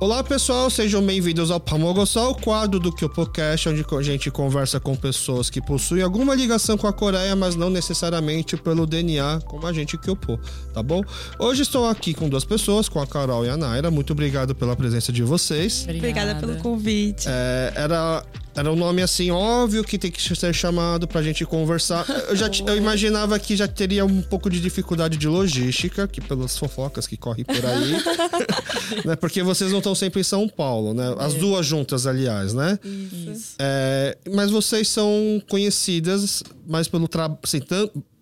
Olá pessoal, sejam bem-vindos ao Pamogosol, o quadro do Kyopocast, onde a gente conversa com pessoas que possuem alguma ligação com a Coreia, mas não necessariamente pelo DNA, como a gente Kyopo, tá bom? Hoje estou aqui com duas pessoas, com a Carol e a Naira. Muito obrigado pela presença de vocês. Obrigada pelo convite. É, era era um nome assim óbvio que tem que ser chamado pra gente conversar. Eu já eu imaginava que já teria um pouco de dificuldade de logística, que pelas fofocas que correm por aí. né? Porque vocês não estão sempre em São Paulo, né? As é. duas juntas, aliás, né? Isso. É, mas vocês são conhecidas mais pelo trabalho. Assim,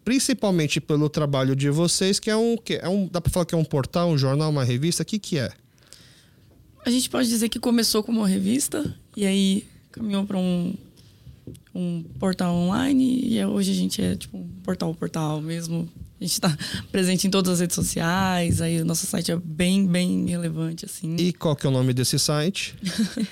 principalmente pelo trabalho de vocês, que é um. Que é um dá pra falar que é um portal, um jornal, uma revista? O que, que é? A gente pode dizer que começou como uma revista, e aí caminhou para um, um portal online e hoje a gente é tipo um portal portal mesmo. A gente está presente em todas as redes sociais, aí o nosso site é bem, bem relevante, assim. E qual que é o nome desse site?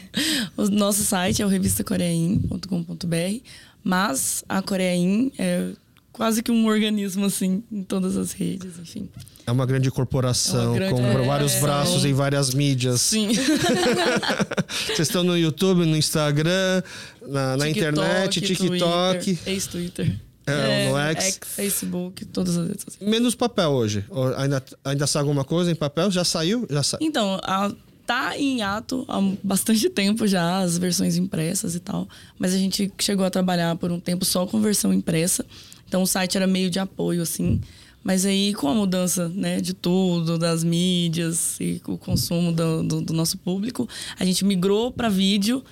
o nosso site é o revistacoreain.com.br, mas a Coreain é quase que um organismo, assim, em todas as redes, enfim. É uma grande corporação, é uma grande, com é, vários braços em várias mídias. Sim. Vocês estão no YouTube, no Instagram, na, na internet, TikTok. Ex-Twitter. É, no X. X. Facebook, todas as redes sociais. Menos papel hoje. Ainda, ainda sai alguma coisa em papel? Já saiu? Já sa... Então, a, tá em ato há bastante tempo já, as versões impressas e tal. Mas a gente chegou a trabalhar por um tempo só com versão impressa. Então o site era meio de apoio, assim. Mas aí, com a mudança né, de tudo, das mídias e o consumo do, do, do nosso público, a gente migrou para vídeo.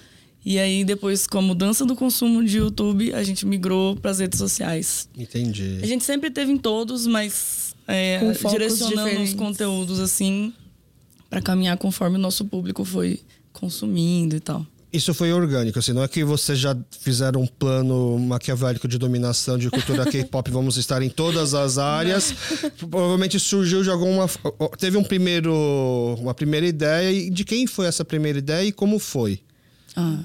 E aí, depois, com a mudança do consumo de YouTube, a gente migrou para as redes sociais. Entendi. A gente sempre teve em todos, mas é, direcionando diferentes. os conteúdos assim para caminhar conforme o nosso público foi consumindo e tal. Isso foi orgânico, assim, não é que vocês já fizeram um plano maquiavélico de dominação de cultura K-pop, vamos estar em todas as áreas. Provavelmente surgiu de alguma. Teve um primeiro, uma primeira ideia. E de quem foi essa primeira ideia e como foi? Ah,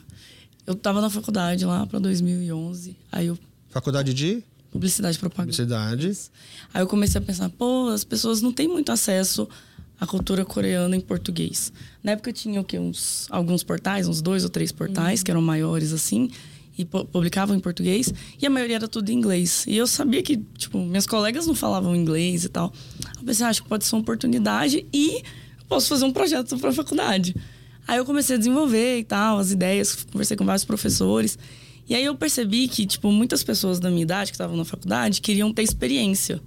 eu tava na faculdade lá para 2011. Aí eu. Faculdade de? Publicidade e propaganda. Publicidade. Aí eu comecei a pensar, pô, as pessoas não têm muito acesso a cultura coreana em português. Na época tinha o quê? Uns, alguns portais, uns dois ou três portais, uhum. que eram maiores assim, e publicavam em português, e a maioria era tudo em inglês. E eu sabia que, tipo, minhas colegas não falavam inglês e tal. Eu pensei, ah, acho que pode ser uma oportunidade e eu posso fazer um projeto para a faculdade. Aí eu comecei a desenvolver e tal, as ideias, conversei com vários professores. E aí eu percebi que, tipo, muitas pessoas da minha idade que estavam na faculdade queriam ter experiência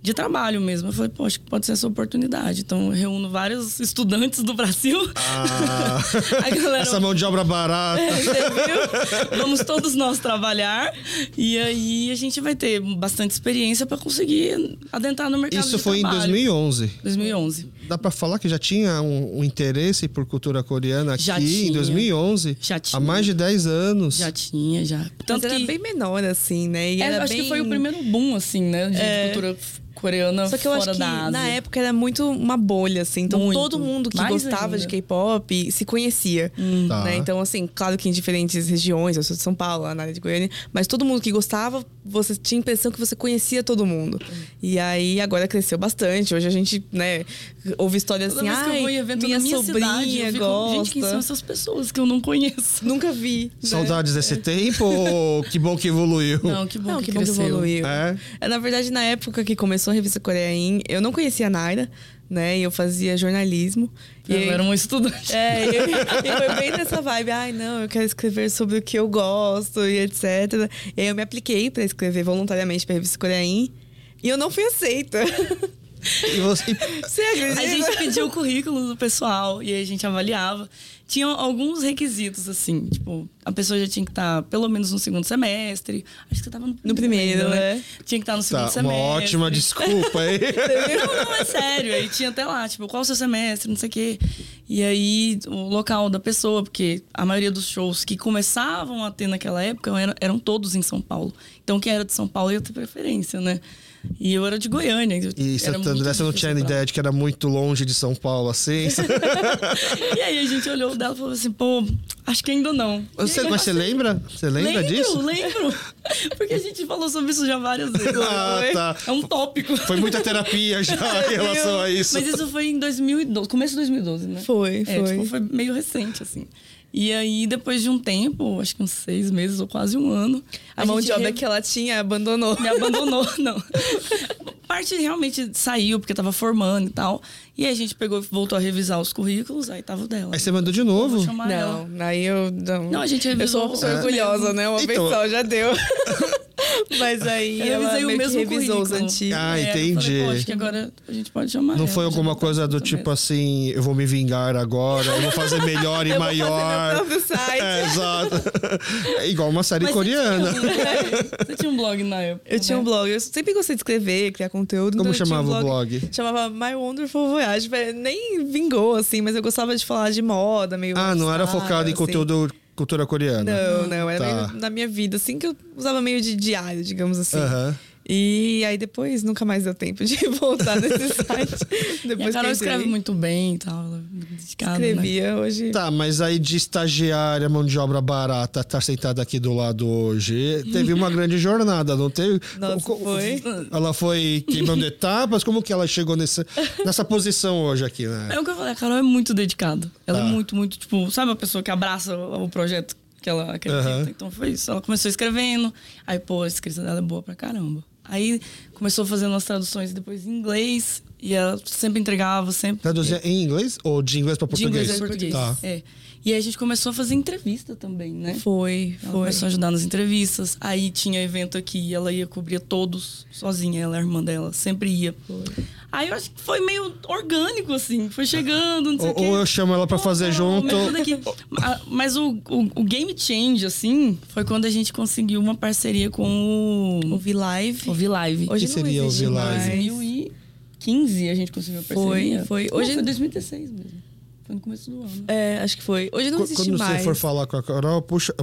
de trabalho mesmo. Eu falei, poxa, pode ser essa oportunidade. Então, eu reúno vários estudantes do Brasil. Ah, galera, essa mão de obra barata. É, Vamos todos nós trabalhar. E aí, a gente vai ter bastante experiência para conseguir adentrar no mercado Isso foi trabalho. em 2011? 2011. Dá para falar que já tinha um, um, interesse por cultura coreana aqui já tinha, em 2011? Já tinha. Há mais de 10 anos. Já tinha, já. Tanto Mas que... era bem menor, assim, né? E é, acho bem... que foi o primeiro boom, assim, né? De é... cultura coreana Só que eu acho que na época era muito uma bolha, assim. Então muito. todo mundo que Mais gostava ainda. de K-pop se conhecia. Hum. Tá. Né? Então, assim, claro que em diferentes regiões, eu sou de São Paulo, na área de Goiânia, mas todo mundo que gostava, você tinha a impressão que você conhecia todo mundo. Hum. E aí agora cresceu bastante. Hoje a gente, né, ouve histórias Toda assim, ai, minha, minha sobrinha cidade, gosta. Gente, quem são essas pessoas que eu não conheço? Nunca vi. Né? Saudades desse é. tempo ou que bom que evoluiu? Não, que bom, não, que, que, bom que evoluiu. É? é? Na verdade, na época que começou a revista Coreia eu não conhecia a Naira, né? E eu fazia jornalismo. Eu e era um estudante. É, e, e foi bem nessa vibe. Ai, não, eu quero escrever sobre o que eu gosto e etc. E aí eu me apliquei para escrever voluntariamente para a revista Coreain. E eu não fui aceita. E você... você acredita? A gente pediu o currículo do pessoal e aí a gente avaliava tinham alguns requisitos, assim. Tipo, a pessoa já tinha que estar tá, pelo menos no segundo semestre. Acho que você estava no, no primeiro, ainda, né? né? Tinha que estar tá no segundo tá, semestre. Uma ótima desculpa aí. não, não, é sério. Aí tinha até lá, tipo, qual o seu semestre, não sei o quê. E aí, o local da pessoa, porque a maioria dos shows que começavam a ter naquela época eram, eram todos em São Paulo. Então, quem era de São Paulo ia ter preferência, né? E eu era de Goiânia. E Santo André, você não tinha ideia de que era muito longe de São Paulo, assim? e aí a gente olhou dela e falou assim, pô, acho que ainda não. Você, mas você lembra? Você lembra lembro, disso? Lembro, Porque a gente falou sobre isso já várias vezes. Ah, tá. É um tópico. Foi muita terapia já em relação a isso. Mas isso foi em 2012, começo de 2012, né? Foi, é, foi. Tipo, foi meio recente, assim. E aí, depois de um tempo, acho que uns seis meses ou quase um ano. A, a mão de obra re... que ela tinha abandonou. Me abandonou, não. Parte realmente saiu, porque tava formando e tal. E aí a gente pegou, voltou a revisar os currículos, aí tava o dela. Aí você mandou de novo? Não, ela. aí eu. Não, não a gente revisou. Eu sou uma pessoa é. orgulhosa, né? Uma então... vez só, já deu. Mas aí eu ela meio que revisou os antigos. Ah, é, entendi. Falei, acho que agora a gente pode chamar Não ela, foi alguma coisa do tipo assim, eu vou me vingar agora, eu vou fazer melhor e eu maior. Vou fazer meu site. É, exato. É igual uma série Mas coreana. Você tinha, um, você tinha um blog na época. Eu né? tinha um blog. Eu sempre gostei de escrever, criar conteúdo. Como então chamava um blog. o blog? Chamava My Wonderful Voyage. Nem vingou, assim, mas eu gostava de falar de moda, meio. Ah, não era focado em assim. conteúdo cultura coreana. Não, não, era tá. meio na minha vida, assim, que eu usava meio de diário, digamos assim. E aí depois nunca mais deu tempo de voltar nesse site. Depois e a Carol escreve muito bem e tal. Ela dedicada, Escrevia né? hoje. Tá, mas aí de estagiária, mão de obra barata, tá sentada aqui do lado hoje. Teve uma grande jornada, não teve? Nossa, foi. Ela foi queimando etapas. Como que ela chegou nessa, nessa posição hoje aqui, né? É o que eu falei, a Carol é muito dedicada. Ela tá. é muito, muito, tipo, sabe a pessoa que abraça o projeto que ela acredita? Uhum. Então foi isso. Ela começou escrevendo. Aí, pô, a escrita dela é boa pra caramba. Aí começou fazendo as traduções depois em inglês e ela sempre entregava, sempre. Traduzia em inglês ou de inglês para português? De inglês para português. Tá. É. E aí a gente começou a fazer entrevista também, né? Foi, ela foi. Começou a ajudar nas entrevistas. Aí tinha evento aqui e ela ia cobrir todos sozinha, ela, a irmã dela, sempre ia. Foi. Aí eu acho que foi meio orgânico, assim. Foi chegando, não sei o quê. Ou eu chamo ela para fazer junto. Mas o, o, o, game change, assim, foi quando a gente conseguiu uma parceria com o. O V-Live. O V-Live. Hoje que seria o V-Live? 2015 a gente conseguiu a parceria. Foi, foi. Hoje... Não, foi 2016 mesmo. Foi no começo do ano. É, acho que foi. Hoje não existe Quando mais. você for falar com a Carol, puxa,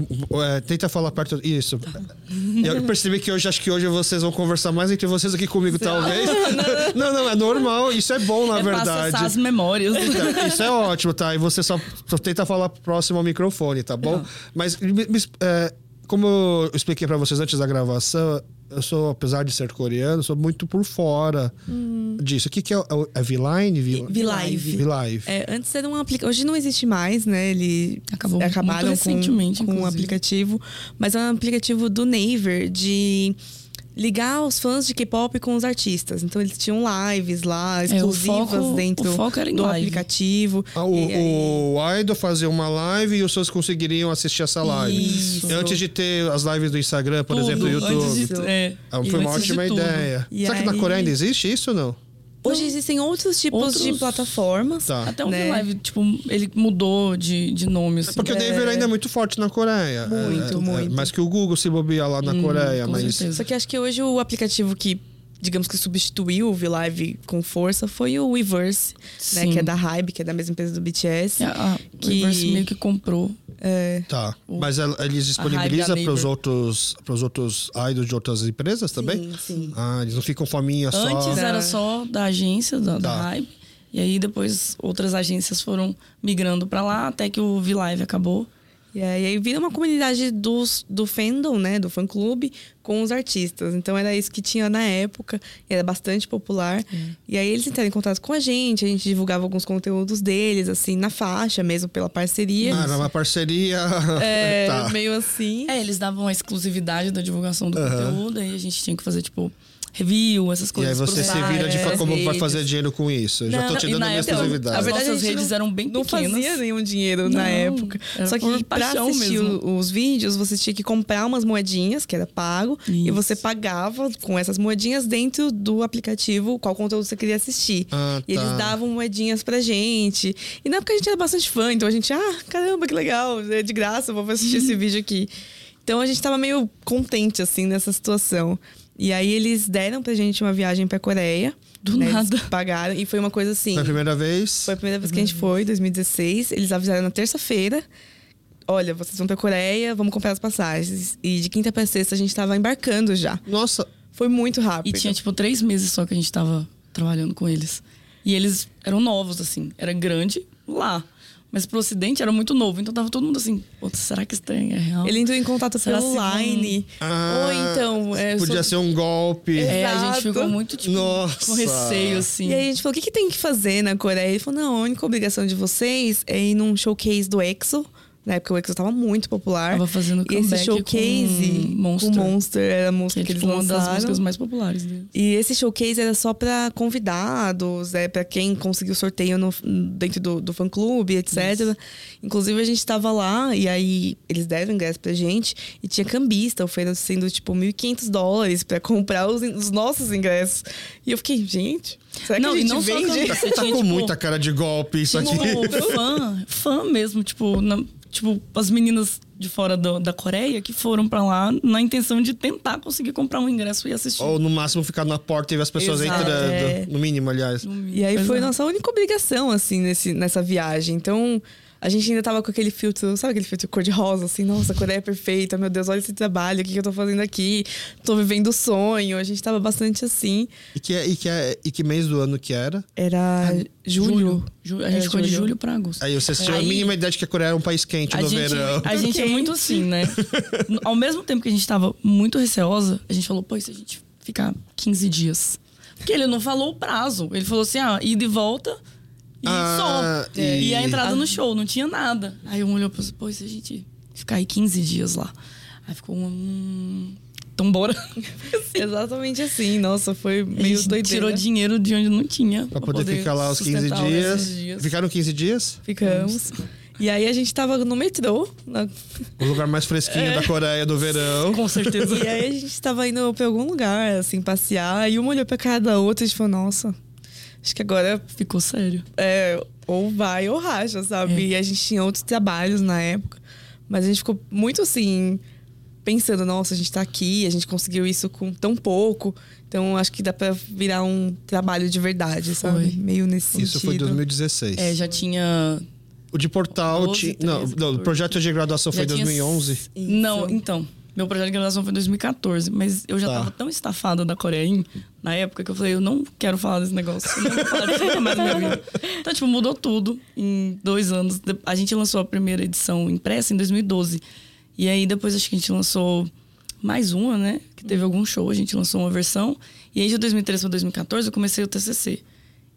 é, tenta falar perto. Isso. Eu percebi que hoje, acho que hoje vocês vão conversar mais entre vocês aqui comigo, talvez. Não, não, é normal. Isso é bom, na é verdade. as memórias. Então, isso é ótimo, tá? E você só, só tenta falar próximo ao microfone, tá bom? Não. Mas, é, como eu expliquei para vocês antes da gravação, eu sou, apesar de ser coreano, sou muito por fora hum. disso. O que, que é? É V-Line? V-Live. V-Live. É, antes era um aplicativo. Hoje não existe mais, né? Ele Acabou acabaram recentemente, com, com um aplicativo. Mas é um aplicativo do Naver de ligar os fãs de K-pop com os artistas. Então eles tinham lives lá, exclusivas é, foco, dentro do live. aplicativo. Ah, o, o Idol fazia uma live e os fãs conseguiriam assistir essa live. Isso. Antes de ter as lives do Instagram, por tudo, exemplo, do YouTube. De, é, ah, Foi uma ótima ideia. E Será aí... que na Coreia ainda existe isso ou não? Hoje existem outros tipos Outros... de plataformas. Tá. Até o né? Live, tipo, ele mudou de, de nome. Assim. Porque o Naver ainda é muito forte na Coreia. Muito, é, muito. É, mais que o Google se bobear lá na hum, Coreia. mas... Certeza. Só que acho que hoje o aplicativo que digamos que substituiu o V-Live com força foi o Weverse, né? Que é da Hybe, que é da mesma empresa do BTS. É, a que... Weverse meio que comprou. É. Tá. Mas eles disponibilizam para os outros, pros outros idols de outras empresas também? Sim, sim. Ah, eles não ficam faminha só. Antes era só da agência, da, tá. da Hybe. E aí depois outras agências foram migrando para lá até que o V-Live acabou. E aí vira uma comunidade dos, do fandom, né? Do fã-clube com os artistas. Então era isso que tinha na época. Era bastante popular. Hum. E aí eles entraram em contato com a gente. A gente divulgava alguns conteúdos deles, assim, na faixa mesmo, pela parceria. Ah, era uma parceria... É, tá. meio assim. É, eles davam a exclusividade da divulgação do uhum. conteúdo. Aí a gente tinha que fazer, tipo review, essas coisas. E aí você se vira de é, como redes. vai fazer dinheiro com isso. Eu não, já tô te dando a minha exclusividade. A verdade, as redes eram bem não pequenas. Não fazia nenhum dinheiro não, na época. Só que pra assistir os vídeos, você tinha que comprar umas moedinhas, que era pago, isso. e você pagava com essas moedinhas dentro do aplicativo qual conteúdo você queria assistir. Ah, e tá. eles davam moedinhas pra gente. E na época a gente era bastante fã, então a gente, ah, caramba, que legal, é de graça, vou assistir esse vídeo aqui. Então a gente tava meio contente, assim, nessa situação. E aí eles deram pra gente uma viagem pra Coreia. Do né? nada. Eles pagaram. E foi uma coisa assim. Foi a primeira vez? Foi a primeira vez que a gente foi, 2016. Eles avisaram na terça-feira. Olha, vocês vão pra Coreia, vamos comprar as passagens. E de quinta pra sexta a gente tava embarcando já. Nossa. Foi muito rápido. E tinha, tipo, três meses só que a gente tava trabalhando com eles. E eles eram novos, assim. Era grande lá. Mas pro ocidente era muito novo, então tava todo mundo assim, será que isso é real? Ele entrou em contato será pelo Line. Ah, Ou então. É, podia sou... ser um golpe. É, a gente ficou muito, tipo, Nossa. com receio, assim. E aí a gente falou: o que, que tem que fazer na Coreia? Ele falou: não, a única obrigação de vocês é ir num showcase do EXO na época o Exo tava muito popular. Tava fazendo e esse showcase com Monster. O Monster era a música que, que é, tipo, eles lançaram. uma das músicas mais populares deles. E esse showcase era só para convidados, é para quem conseguiu sorteio no, dentro do, do fã clube, etc. Isso. Inclusive a gente tava lá e aí eles deram ingresso pra gente e tinha cambista oferecendo tipo 1.500 dólares para comprar os, os, nossos ingressos. E eu fiquei, gente, será que não, a gente não vende? Só tá com tipo, muita cara de golpe isso aqui. fã, fã mesmo, tipo, na, tipo, as meninas de fora do, da Coreia que foram para lá na intenção de tentar conseguir comprar um ingresso e assistir. Ou no máximo ficar na porta e ver as pessoas Exato, entrando. É. No mínimo, aliás. No mínimo, e aí foi nossa única obrigação, assim, nesse, nessa viagem. Então, a gente ainda tava com aquele filtro, sabe aquele filtro cor-de-rosa, assim, nossa, a Coreia é perfeita, meu Deus, olha esse trabalho, o que, que eu tô fazendo aqui? Tô vivendo o sonho. A gente tava bastante assim. E que, é, e, que é, e que mês do ano que era? Era ah, julho. julho. A gente ficou de julho pra agosto. Aí vocês tinham a mínima ideia de que a Coreia era um país quente no gente, verão. A gente é muito assim, né? Ao mesmo tempo que a gente tava muito receosa, a gente falou, pô, e se a gente ficar 15 dias? Porque ele não falou o prazo. Ele falou assim, ah, ida e volta e ah, só. E... e... a entrada ah. no show, não tinha nada. Aí um olhou e falou, pô, se a gente ficar aí 15 dias lá. Aí ficou um. Hum, então bora. Exatamente assim. Nossa, foi meio doideira. Tirou dinheiro de onde não tinha. Pra, pra poder, poder, ficar lá os 15 dias. dias. Ficaram 15 dias? Ficamos. E aí a gente tava no metrô. Na... O lugar mais fresquinho é. da Coreia do verão. Com certeza. E aí a gente tava indo pra algum lugar, assim, passear. E uma olhou pra cara da outra e falou, nossa, Acho que agora ficou sério. É, ou vai ou racha, sabe? É. E a gente tinha outros trabalhos na época. Mas a gente ficou muito assim, pensando, nossa, a gente tá aqui, a gente conseguiu isso com tão pouco. Então acho que dá pra virar um trabalho de verdade, sabe? Foi. Meio nesse isso sentido. Isso foi 2016. É, já tinha. O de portal. 12, ti... não, não, o projeto de graduação já foi em 2011? Tinha... Não, então. Meu projeto de graduação foi em 2014, mas eu já tá. tava tão estafada da Coreia na época que eu falei, eu não quero falar desse negócio. Eu não vou falar disso mais na minha vida. Então, tipo, mudou tudo em dois anos. A gente lançou a primeira edição impressa em 2012. E aí depois acho que a gente lançou mais uma, né? Que teve algum show, a gente lançou uma versão. E aí de 2013 para 2014 eu comecei o TCC.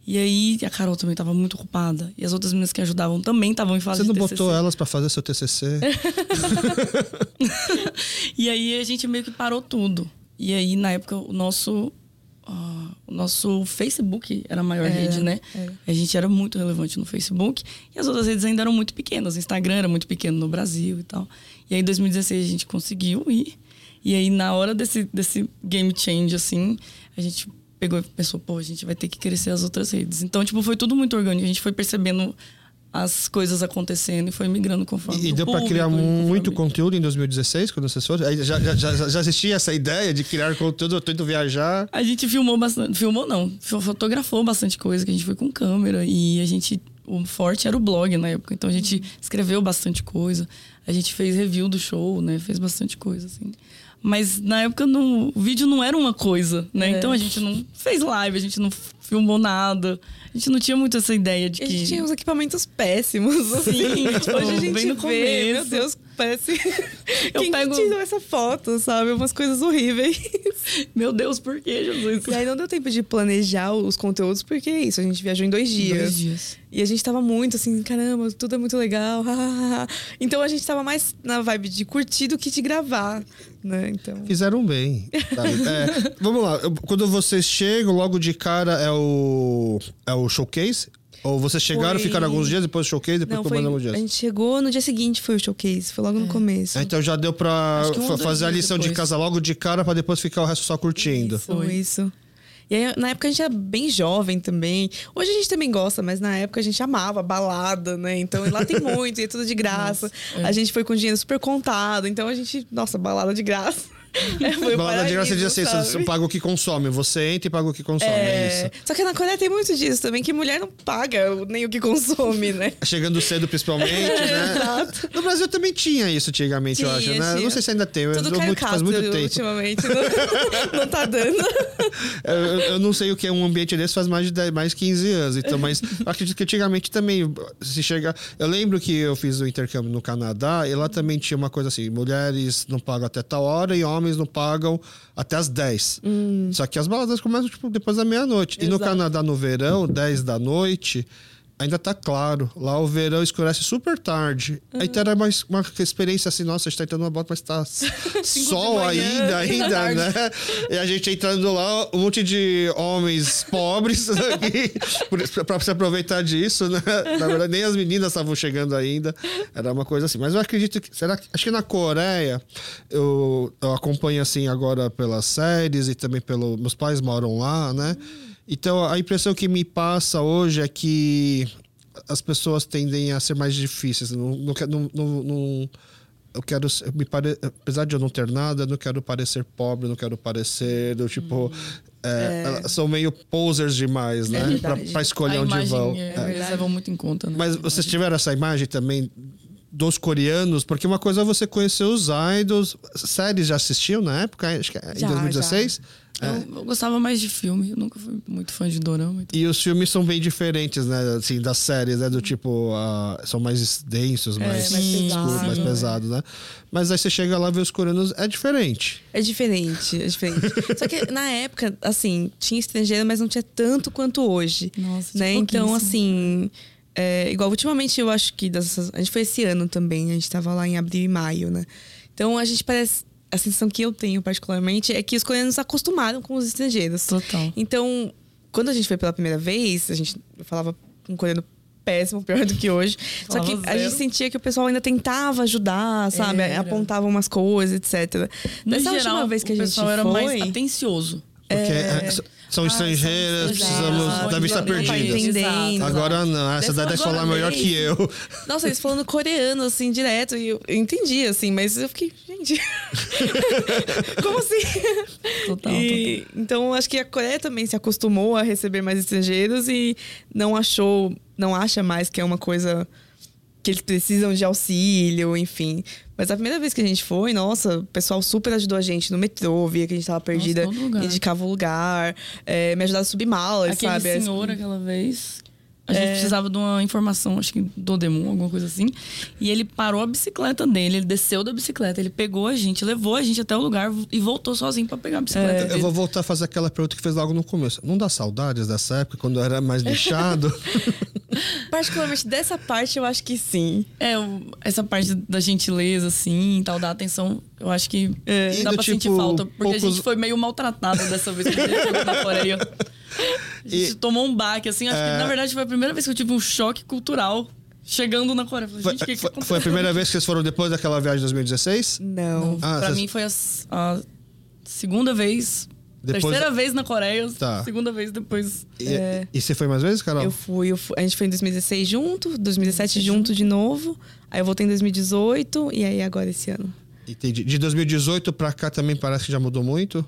E aí a Carol também estava muito ocupada. E as outras meninas que ajudavam também estavam em fase Você não botou elas para fazer seu TCC? e aí a gente meio que parou tudo. E aí na época o nosso uh, o nosso Facebook era a maior é, rede, né? É. A gente era muito relevante no Facebook e as outras redes ainda eram muito pequenas. O Instagram era muito pequeno no Brasil e tal. E aí em 2016 a gente conseguiu ir. E aí na hora desse desse game change assim, a gente pegou e pensou, pô, a gente vai ter que crescer as outras redes. Então, tipo, foi tudo muito orgânico. A gente foi percebendo as coisas acontecendo e foi migrando conforme E deu para criar muito conteúdo em 2016, quando vocês foram? Já, já, já, já existia essa ideia de criar conteúdo, eu tento viajar? A gente filmou bastante. Filmou não, fotografou bastante coisa, que a gente foi com câmera e a gente. O forte era o blog na época, então a gente escreveu bastante coisa. A gente fez review do show, né? Fez bastante coisa, assim. Mas na época não, o vídeo não era uma coisa, né? É. Então a gente não fez live, a gente não filmou nada. A gente não tinha muito essa ideia de que. A gente tinha uns equipamentos péssimos, assim. Sim, tipo, Hoje a gente vê, começo. meu Deus, parece. Eu Quem pego... tirou essa foto, sabe? Umas coisas horríveis. Meu Deus, por que, Jesus? E aí não deu tempo de planejar os conteúdos, porque é isso, a gente viajou em dois dias. Dois dias. E a gente tava muito assim, caramba, tudo é muito legal. então a gente tava mais na vibe de curtir do que de gravar, né? Então... Fizeram bem. É, vamos lá, quando vocês chegam, logo de cara é o, é o showcase? Ou vocês chegaram, foi... ficaram alguns dias, depois do showcase, depois ficou mais alguns dias? A gente chegou no dia seguinte, foi o showcase, foi logo é. no começo. então já deu pra fazer a lição depois. de casa logo de cara, pra depois ficar o resto só curtindo. Isso, foi isso. E aí, na época a gente era bem jovem também. Hoje a gente também gosta, mas na época a gente amava balada, né? Então lá tem muito, e é tudo de graça. Nossa, é. A gente foi com dinheiro super contado, então a gente, nossa, balada de graça. É, balada de graça diz assim: você paga o que consome, você entra e paga o que consome. É... é isso. Só que na Coreia tem muito disso também, que mulher não paga nem o que consome, né? Chegando cedo, principalmente, né? Exato. No Brasil também tinha isso antigamente, tinha, eu acho, né? Tinha. Não sei se ainda tem. Tudo eu, muito, faz muito tempo. Ultimamente, não, não tá dando. Eu, eu, não sei o que é um ambiente desse faz mais de 10, mais 15 anos. Então, mas acredito que antigamente também se chega. Eu lembro que eu fiz o intercâmbio no Canadá e lá também tinha uma coisa assim: mulheres não pagam até tal hora e homens não pagam até as 10. Hum. Só que as baladas começam tipo, depois da meia-noite. E no Canadá, no verão, 10 da noite ainda tá claro. Lá o verão escurece super tarde. Uhum. Então era mais uma experiência assim, nossa, a gente tá entrando numa bota, mas tá sol ainda, ainda, né? E a gente entrando lá, um monte de homens pobres aqui, pra se aproveitar disso, né? Na verdade, nem as meninas estavam chegando ainda. Era uma coisa assim. Mas eu acredito que. Será que. Acho que na Coreia, eu, eu acompanho assim agora pelas séries e também pelo. Meus pais moram lá, né? Uhum. Então, a impressão que me passa hoje é que as pessoas tendem a ser mais difíceis. Não, não, não, não eu quero me pare... apesar de eu não ter nada, eu não quero parecer pobre, não quero parecer do tipo hum, é, é. são meio posers demais, é né? É para escolher a onde vão. É, é. Eles levam muito em conta, né? Mas vocês tiveram essa imagem também dos coreanos, porque uma coisa é você conhecer os idols, séries já assistiu na época, acho que em já, 2016. Já. É. Eu, eu, gostava mais de filme, eu nunca fui muito fã de dorama. Então. E os filmes são bem diferentes, né? Assim, das séries, né? Do tipo, uh, são mais densos, é, mais, mais, escuros, mais pesados, né? Mas aí você chega lá e vê os coreanos, é diferente. É diferente, é diferente. Só que na época, assim, tinha estrangeiro, mas não tinha tanto quanto hoje. Nossa, né? Então, assim. É, igual ultimamente eu acho que dessas, a gente foi esse ano também, a gente tava lá em abril e maio, né? Então a gente parece a sensação que eu tenho particularmente é que os coreanos se acostumaram com os estrangeiros. Total. Então, quando a gente foi pela primeira vez, a gente falava um coreano péssimo, pior do que hoje. Só que zero. a gente sentia que o pessoal ainda tentava ajudar, sabe? Era. Apontava umas coisas, etc. No Nessa geral, última vez que a gente foi... O pessoal era mais atencioso. Porque é... é são ah, estrangeiras, precisamos da vista perdida. Agora não, essa daí deve falar melhor que eu. Nossa, eles falando coreano, assim, direto, e eu, entendi, assim, mas eu fiquei, gente. Como assim? Total, e, total. Então, acho que a Coreia também se acostumou a receber mais estrangeiros e não achou, não acha mais que é uma coisa que eles precisam de auxílio, enfim. Mas a primeira vez que a gente foi, nossa, o pessoal super ajudou a gente no metrô, via que a gente tava perdida, nossa, indicava o lugar, é, me ajudava a subir malas, Aquele sabe? Aquele senhor aquela vez a gente é. precisava de uma informação, acho que do Demon, alguma coisa assim. E ele parou a bicicleta dele, ele desceu da bicicleta, ele pegou a gente, levou a gente até o lugar e voltou sozinho para pegar a bicicleta. É. Dele. Eu vou voltar a fazer aquela pergunta que fez logo no começo. Não dá saudades dessa época, quando eu era mais lixado? Particularmente dessa parte, eu acho que sim. É, essa parte da gentileza, assim, tal, da atenção, eu acho que é. dá pra tipo, sentir falta. Porque poucos... a gente foi meio maltratado dessa vez que a gente chegou na Coreia. A gente e, tomou um baque, assim. Acho é... que, na verdade, foi a primeira vez que eu tive um choque cultural chegando na Coreia. Falei, gente, foi, que que foi a primeira vez que vocês foram depois daquela viagem de 2016? Não. Ah, pra vocês... mim foi a, a, segunda vez. Depois... Terceira vez na Coreia, tá. segunda vez depois. E, é... e, você foi mais vezes, Carol? Eu fui, eu fui, A gente foi em 2016 junto, 2017 junto de novo. Aí eu voltei em 2018 e aí agora esse ano. Entendi. De 2018 pra cá também parece que já mudou muito?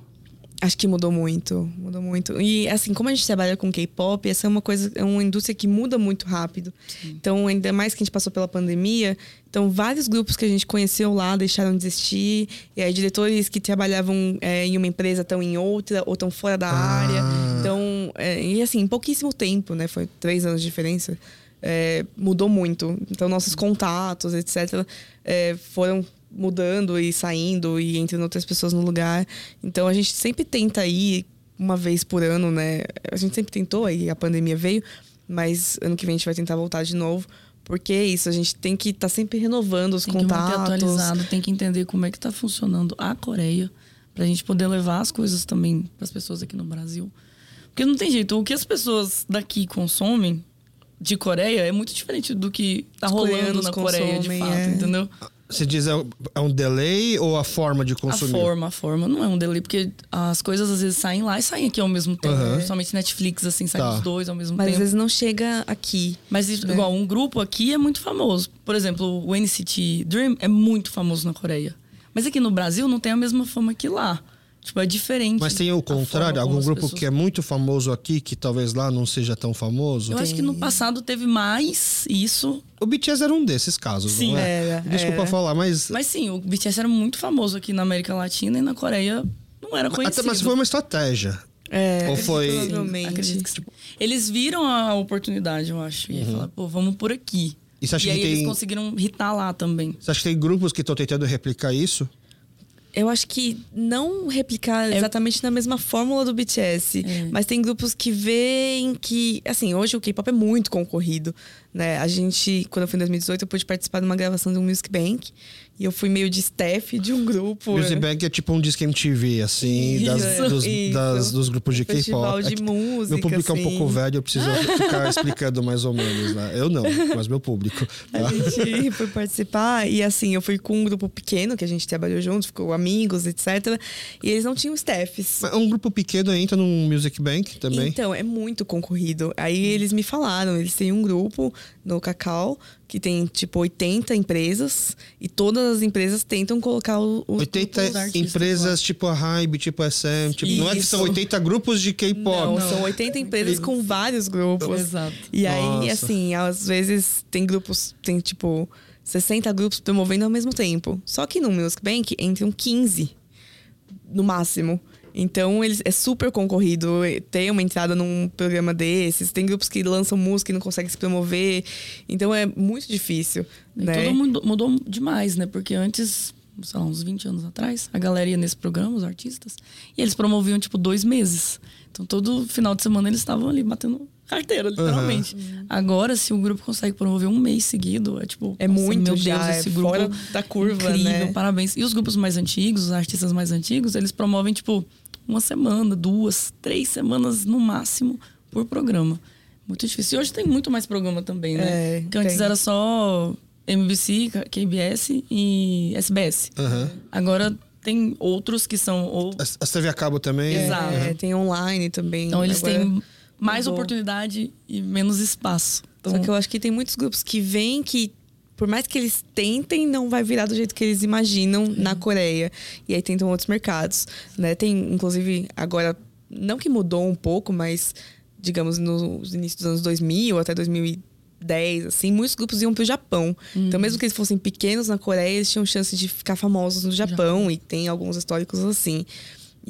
Acho que mudou muito, mudou muito. E assim, como a gente trabalha com K-pop, essa é uma coisa, é uma indústria que muda muito rápido. Sim. Então, ainda mais que a gente passou pela pandemia, então vários grupos que a gente conheceu lá deixaram de existir. E aí, diretores que trabalhavam é, em uma empresa estão em outra ou estão fora da ah. área. Então, é, e assim, em pouquíssimo tempo, né? Foi três anos de diferença. É, mudou muito. Então, nossos contatos, etc., é, foram mudando e saindo e entrando outras pessoas no lugar. Então a gente sempre tenta ir uma vez por ano, né? A gente sempre tentou, aí a pandemia veio, mas ano que vem a gente vai tentar voltar de novo. Porque é isso, a gente tem que estar tá sempre renovando os tem contatos. Tem que manter atualizado, tem que entender como é que está funcionando a Coreia, para a gente poder levar as coisas também para as pessoas aqui no Brasil. Porque não tem jeito, o que as pessoas daqui consomem de Coreia é muito diferente do que tá rolando na Coreia, de fato, é. entendeu? Você diz é, é um delay ou a forma de consumir? A forma, a forma. Não é um delay, porque as coisas às vezes saem lá e saem aqui ao mesmo tempo. Uhum. Principalmente Netflix, assim, saem tá. os dois ao mesmo Mas tempo. Mas às vezes não chega aqui. Mas, né? igual, um grupo aqui é muito famoso. Por exemplo, o NCT Dream é muito famoso na Coreia. Mas aqui no Brasil não tem a mesma fama que lá. Tipo, é diferente. Mas tem o contrário, algum grupo pessoas... que é muito famoso aqui, que talvez lá não seja tão famoso? Eu tem... acho que no passado teve mais isso. O BTS era um desses casos, sim, não é? Era, Desculpa era. falar, mas. Mas sim, o BTS era muito famoso aqui na América Latina e na Coreia não era conhecido. Até, mas foi uma estratégia. É, Ou foi. Provavelmente. Que, tipo, eles viram a oportunidade, eu acho. E uhum. falaram, pô, vamos por aqui. E, você acha e aí que tem... eles conseguiram hitar lá também. Você acha que tem grupos que estão tentando replicar isso? Eu acho que não replicar é. exatamente na mesma fórmula do BTS, é. mas tem grupos que veem que, assim, hoje o K-pop é muito concorrido, né? A gente, quando eu fui em 2018, eu pude participar de uma gravação de um Music Bank e eu fui meio de staff de um grupo. Music Bank é tipo um disco MTV, assim, das, isso, dos, isso. Das, dos grupos de K-pop. Festival de é música, Meu público assim. é um pouco velho, eu preciso ficar explicando mais ou menos, né? Eu não, mas meu público. Tá? A gente foi participar e, assim, eu fui com um grupo pequeno, que a gente trabalhou juntos, ficou amigos, etc. E eles não tinham staffs. Mas um grupo pequeno entra num Music Bank também? Então, é muito concorrido. Aí eles me falaram, eles têm um grupo no Cacau que tem tipo 80 empresas e todas as empresas tentam colocar o, o 80 empresas lá. tipo a Hybe, tipo a SM, tipo, não é que são 80 grupos de K-pop. Não, não, são 80 empresas com vários grupos. Exato. E aí, Nossa. assim, às vezes tem grupos, tem tipo 60 grupos promovendo ao mesmo tempo. Só que no Music Bank entram 15 no máximo. Então, eles, é super concorrido ter uma entrada num programa desses. Tem grupos que lançam música e não conseguem se promover. Então, é muito difícil. E né? Tudo mudou, mudou demais, né? Porque antes, sei lá, uns 20 anos atrás, a galera ia nesse programa, os artistas, e eles promoviam, tipo, dois meses. Então, todo final de semana eles estavam ali batendo carteira, literalmente. Uhum. Agora, se o grupo consegue promover um mês seguido, é tipo. É muito, meu já, Deus, esse é grupo. Fora da curva, incrível, né? parabéns. E os grupos mais antigos, os artistas mais antigos, eles promovem, tipo, uma semana, duas, três semanas no máximo por programa. Muito difícil. E hoje tem muito mais programa também, né? É, que antes tem. era só MBC, KBS e SBS. Uhum. Agora tem outros que são. Ou... A, TV a cabo também. Exato. É, tem online também. Então eles Agora têm mais mudou. oportunidade e menos espaço. Então... Só que eu acho que tem muitos grupos que vêm que por mais que eles tentem, não vai virar do jeito que eles imaginam uhum. na Coreia. E aí tentam outros mercados, né? Tem, inclusive, agora, não que mudou um pouco, mas, digamos, nos inícios dos anos 2000 até 2010, assim, muitos grupos iam pro Japão. Uhum. Então, mesmo que eles fossem pequenos na Coreia, eles tinham chance de ficar famosos no Japão. Japão. E tem alguns históricos assim.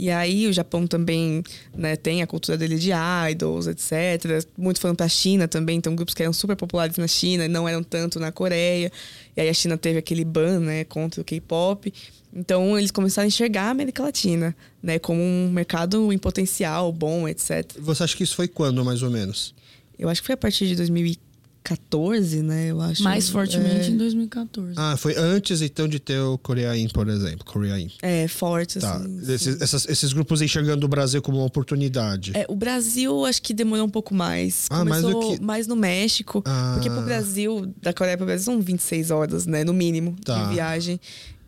E aí o Japão também né, tem a cultura dele de idols, etc. Muito falando pra China também, então grupos que eram super populares na China não eram tanto na Coreia. E aí a China teve aquele ban né, contra o K-pop. Então eles começaram a enxergar a América Latina né, como um mercado em potencial, bom, etc. Você acha que isso foi quando, mais ou menos? Eu acho que foi a partir de 2015. 2014, né? Eu acho. Mais fortemente é... em 2014. Ah, foi antes então de ter o Coreain, por exemplo. Coreain. É, forte, tá. assim. Esses, essas, esses grupos enxergando o Brasil como uma oportunidade. É, o Brasil acho que demorou um pouco mais. Ah, Começou mais, que... mais no México. Ah. Porque pro Brasil, da Coreia pro Brasil são 26 horas, né? No mínimo, tá. de viagem.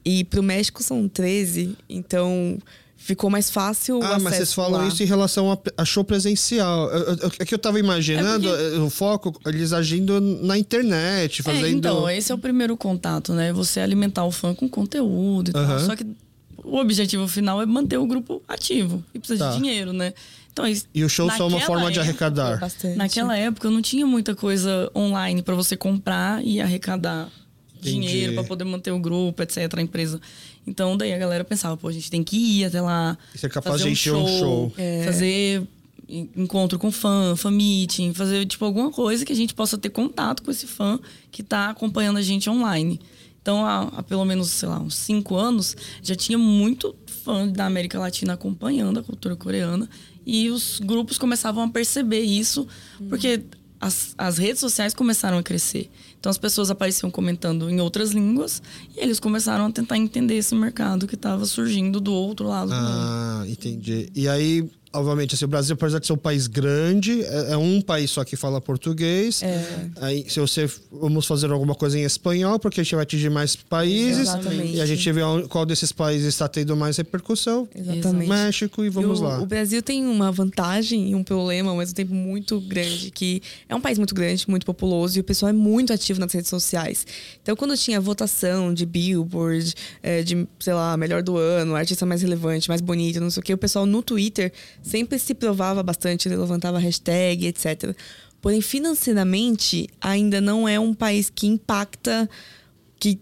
E pro México são 13. Então ficou mais fácil ah, mas vocês falam lá. isso em relação a, a show presencial. É que eu tava imaginando é porque... o foco, eles agindo na internet, é, fazendo... É, então, esse é o primeiro contato, né? Você alimentar o fã com conteúdo e tal. Só que o objetivo final é manter o grupo ativo. E precisa tá. de dinheiro, né? Então, e o show só uma forma época, de arrecadar. Bastante. Naquela época não tinha muita coisa online para você comprar e arrecadar Entendi. dinheiro para poder manter o grupo, etc, a empresa. Então daí a galera pensava, pô, a gente tem que ir até lá. Isso é capaz de encher um show. Um show. É. Fazer encontro com fã, fan meeting, fazer tipo alguma coisa que a gente possa ter contato com esse fã que está acompanhando a gente online. Então, há, há, pelo menos, sei lá, uns cinco anos, já tinha muito fã da América Latina acompanhando a cultura coreana. E os grupos começavam a perceber isso, uhum. porque as, as redes sociais começaram a crescer. Então as pessoas apareciam comentando em outras línguas e eles começaram a tentar entender esse mercado que estava surgindo do outro lado. Ah, entendi. E aí obviamente, assim, o Brasil, apesar de ser um país grande, é, é um país só que fala português. É. Aí, se você vamos fazer alguma coisa em espanhol, porque a gente vai atingir mais países. Exatamente. E a gente vê qual desses países está tendo mais repercussão. Exatamente. México e vamos e o, lá. O Brasil tem uma vantagem e um problema ao mesmo tempo muito grande, que é um país muito grande, muito populoso, e o pessoal é muito ativo nas redes sociais. Então, quando tinha votação de Billboard, é, de, sei lá, melhor do ano, artista mais relevante, mais bonito, não sei o que, o pessoal no Twitter sempre se provava bastante, levantava hashtag, etc. Porém, financeiramente, ainda não é um país que impacta, que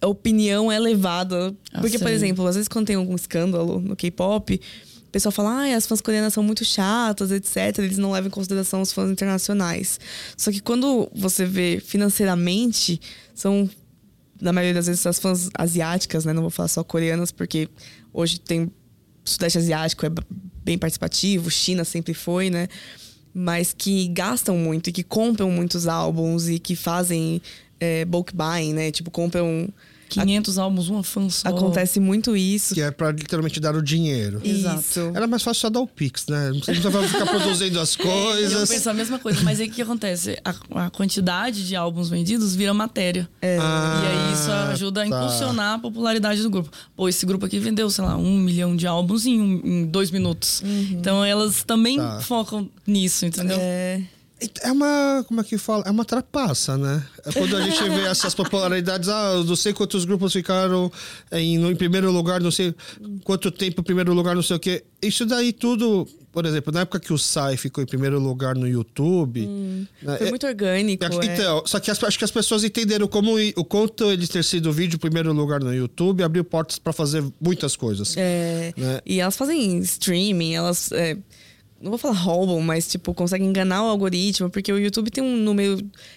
a opinião é levada. Ah, Porque, por exemplo, às vezes quando tem algum escândalo no K-pop, o pessoal fala, ah, as fãs coreanas são muito chatas, etc. Eles não levam em consideração os fãs internacionais. Só que quando você vê financeiramente, são, na maioria das vezes, as fãs asiáticas, né? Não vou falar só coreanas, porque hoje tem Sudeste Asiático é bem participativo, China sempre foi, né? Mas que gastam muito e que compram muitos álbuns e que fazem é, bulk buying, né? Tipo, compram 500 álbuns, uma fã só. Acontece muito isso. Que é pra literalmente dar o dinheiro. Exato. Era mais fácil só dar o Pix, né? Não precisava ficar produzindo as coisas. Eu penso a mesma coisa, mas aí o que acontece? A, a, quantidade de álbuns vendidos vira matéria. É. Ah, e aí isso ajuda a tá. impulsionar a popularidade do grupo. Pô, esse grupo aqui vendeu, sei lá, um milhão de álbuns em, um, em dois minutos. Uhum. Então elas também tá. focam nisso, entendeu? É. É uma, como é que fala? É uma trapaça, né? É quando a gente vê essas popularidades, ah, não sei quantos grupos ficaram em, em primeiro lugar, não sei quanto tempo em primeiro lugar, não sei o quê. Isso daí tudo, por exemplo, na época que o Sai ficou em primeiro lugar no YouTube. Hum, né, foi é, muito orgânico. É, então, é. só que as, acho que as pessoas entenderam como o quanto ele ter sido vídeo em primeiro lugar no YouTube abriu portas para fazer muitas coisas. É. Né? E elas fazem streaming, elas. Não vou falar roubam, mas tipo, conseguem enganar o algoritmo, porque o YouTube tem um número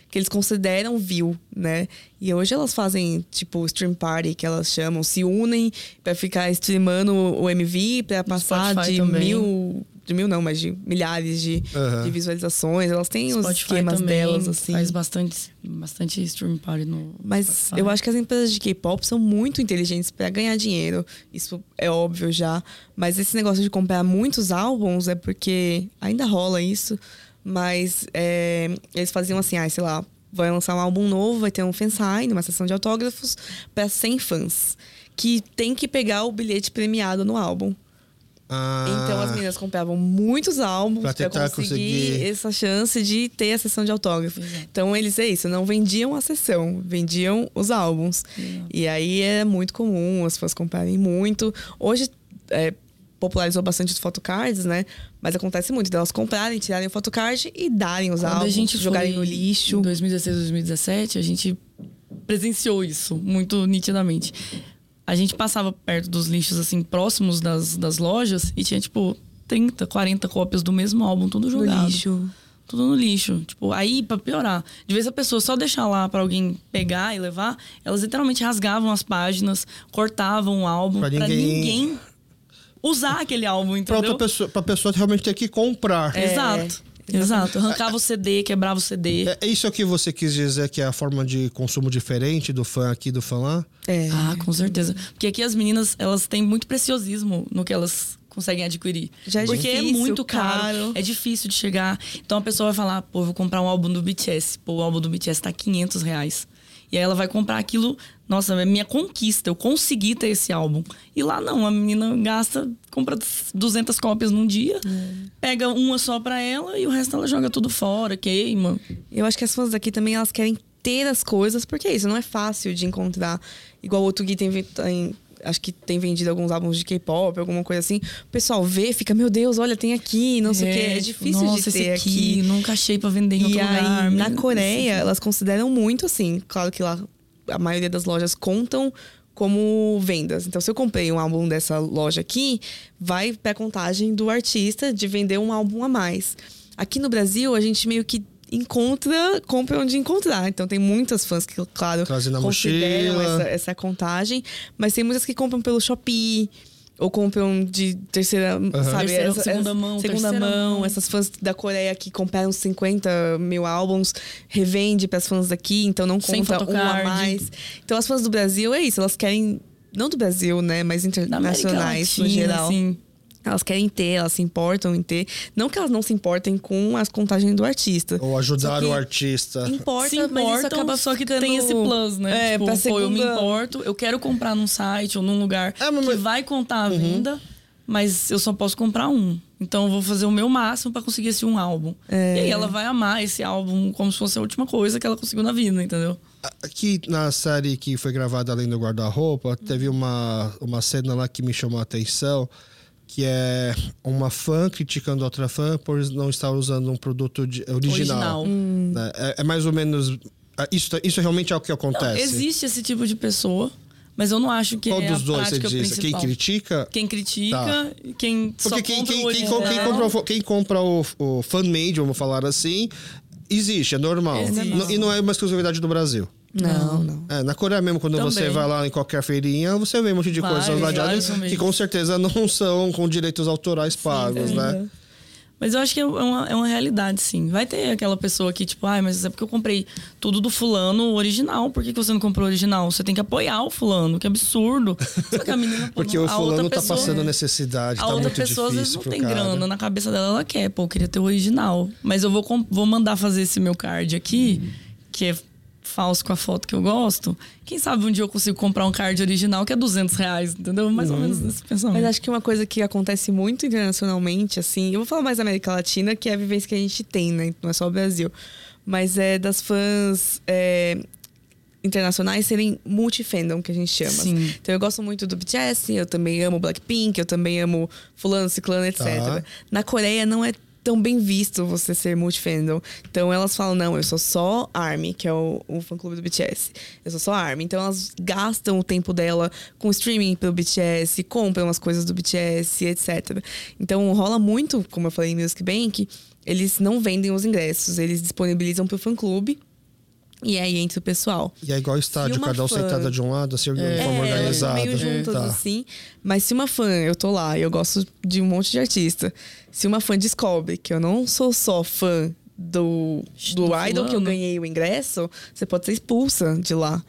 que eles consideram view, né? E hoje elas fazem, tipo, stream party, que elas chamam, se unem para ficar streamando o MV para passar Spotify de também. mil de mil não, mas de milhares de, uhum. de visualizações. Elas têm Spotify os esquemas delas, assim. Faz bastante, bastante stream party no. Mas Spotify. eu acho que as empresas de K-pop são muito inteligentes para ganhar dinheiro. Isso é óbvio já. Mas esse negócio de comprar muitos álbuns é porque ainda rola isso. Mas é, eles faziam assim, ah, sei lá, vai lançar um álbum novo, vai ter um fansign, uma sessão de autógrafos para 100 fãs. Que tem que pegar o bilhete premiado no álbum. Ah, então as meninas compravam muitos álbuns para conseguir, conseguir, essa chance de ter a sessão de autógrafo. Exato. Então eles é isso, não vendiam a sessão, vendiam os álbuns. Exato. E aí é muito comum as pessoas comprarem muito. Hoje é, popularizou bastante os photocards, né? Mas acontece muito delas comprarem, tirarem o photocard e darem os Quando álbuns, a gente jogarem no lixo. Em 2016, 2017, a gente presenciou isso muito nitidamente a gente passava perto dos lixos, assim, próximos das, das lojas e tinha, tipo, 30, 40 cópias do mesmo álbum, tudo jogado. No lixo. Tudo no lixo. Tipo, aí, pra piorar, de vez a pessoa só deixar lá para alguém pegar e levar, elas literalmente rasgavam as páginas, cortavam o álbum pra ninguém, pra ninguém usar aquele álbum, entendeu? Pra, outra pessoa, pra pessoa realmente ter que comprar. É. Exato. Exato. Arrancava o CD, quebrava o CD. É, é isso que você quis dizer que é a forma de consumo diferente do fã aqui do fã lá? É. Ah, com certeza. Porque aqui as meninas, elas têm muito preciosismo no que elas conseguem adquirir. Já é Porque é difícil, é muito caro, caro, é difícil de chegar. Então a pessoa vai falar, pô, vou comprar um álbum do BTS. Pô, o álbum do BTS tá 500 reais. E aí ela vai comprar aquilo. Nossa, é minha conquista. Eu consegui ter esse álbum. E lá não, a menina gasta, compra 200 cópias num dia, é. pega uma só pra ela e o resto ela joga tudo fora, queima. Eu acho que as fãs daqui também elas querem ter as coisas, porque é isso, não é fácil de encontrar. Igual o outro Gui tem, tem acho que tem vendido alguns álbuns de K-pop, alguma coisa assim. O pessoal vê, fica, meu Deus, olha, tem aqui, não sei o é, quê. É difícil nossa, de ter esse aqui, aqui. Nunca achei pra vender em e outro aí, lugar. Na Coreia, elas consideram muito assim. Claro que lá a maioria das lojas contam como vendas. Então, se eu comprei um álbum dessa loja aqui, vai pra contagem do artista de vender um álbum a mais. Aqui no Brasil, a gente meio que encontra, compra onde encontrar. Então tem muitas fãs que, claro, consideram essa, essa, contagem, mas tem muitas que compram pelo Shopee. Ou compram de terceira, uhum. sabe? Terceira, essa, segunda mão. Segunda mão. mão. Essas fãs da Coreia que compraram 50 mil álbuns, revende para as fãs daqui, então não compra um a mais. Então as fãs do Brasil é isso, elas querem. Não do Brasil, né? Mas internacionais, Latina, no geral. Assim elas querem ter, elas se importam em ter. Não que elas não se importem com as contagens do artista. Ou ajudar o artista. Importa, se importam, mas isso acaba só que ficando... tem esse plus, né? É, tipo, pra segunda... pô, eu me importo, eu quero comprar num site ou num lugar é, mas... que vai contar a uhum. venda, mas eu só posso comprar um. Então eu vou fazer o meu máximo para conseguir esse um álbum. É. E aí ela vai amar esse álbum como se fosse a última coisa que ela conseguiu na vida, entendeu? Aqui na série que foi gravada além do guarda-roupa, teve uma, uma cena lá que me chamou a atenção que é uma fã criticando outra fã por não estar usando um produto de, original. original. Hum. Né? É, é, mais ou menos. É, isso, isso realmente é o que acontece. Não, existe esse tipo de pessoa. Mas eu não acho que Qual é dos dois você diz? Principal. Quem critica? Quem critica, tá. quem Porque só quem, quem, quem, quem, compra, quem compra o, o fan-made, vamos falar assim, existe, é normal. Existe. E não é uma exclusividade do Brasil. Não, não. É, na Coreia mesmo, quando Também. você vai lá em qualquer feirinha, você vê um monte de coisas ladeadas que com certeza não são com direitos autorais pagos, sim, né? Mas eu acho que é uma, é uma realidade, sim. Vai ter aquela pessoa que, tipo, ai, mas é porque eu comprei tudo do fulano original. Por que, que você não comprou original? Você tem que apoiar o fulano, que absurdo. Só que a menina. porque o fulano tá pessoa, passando necessidade, a tá outra pessoa às vezes não tem cara. grana. Na cabeça dela, ela quer, pô, eu queria ter o original. Mas eu vou, vou mandar fazer esse meu card aqui, que é falso com a foto que eu gosto, quem sabe um dia eu consigo comprar um card original que é 200 reais, entendeu? Mais uhum. ou menos esse pensamento. Mas acho que uma coisa que acontece muito internacionalmente, assim, eu vou falar mais da América Latina, que é a vivência que a gente tem, né? Não é só o Brasil. Mas é das fãs é, internacionais serem multifandom, que a gente chama. Sim. Então eu gosto muito do BTS, eu também amo Blackpink, eu também amo fulano, ciclano, etc. Tá. Na Coreia não é tão bem visto você ser multifandom. Então elas falam, não, eu sou só ARMY, que é o, o fã-clube do BTS. Eu sou só ARMY. Então elas gastam o tempo dela com streaming pelo BTS, compram as coisas do BTS, etc. Então rola muito, como eu falei em Music Bank, eles não vendem os ingressos, eles disponibilizam pro fã-clube e aí entra o pessoal. E é igual estádio, cada um fã... sentada de um lado, assim, de é, forma organizada. meio juntas, tá. assim. Mas se uma fã, eu tô lá, eu gosto de um monte de artista. Se uma fã descobre que eu não sou só fã do, do, do idol que eu ganhei o ingresso, você pode ser expulsa de lá.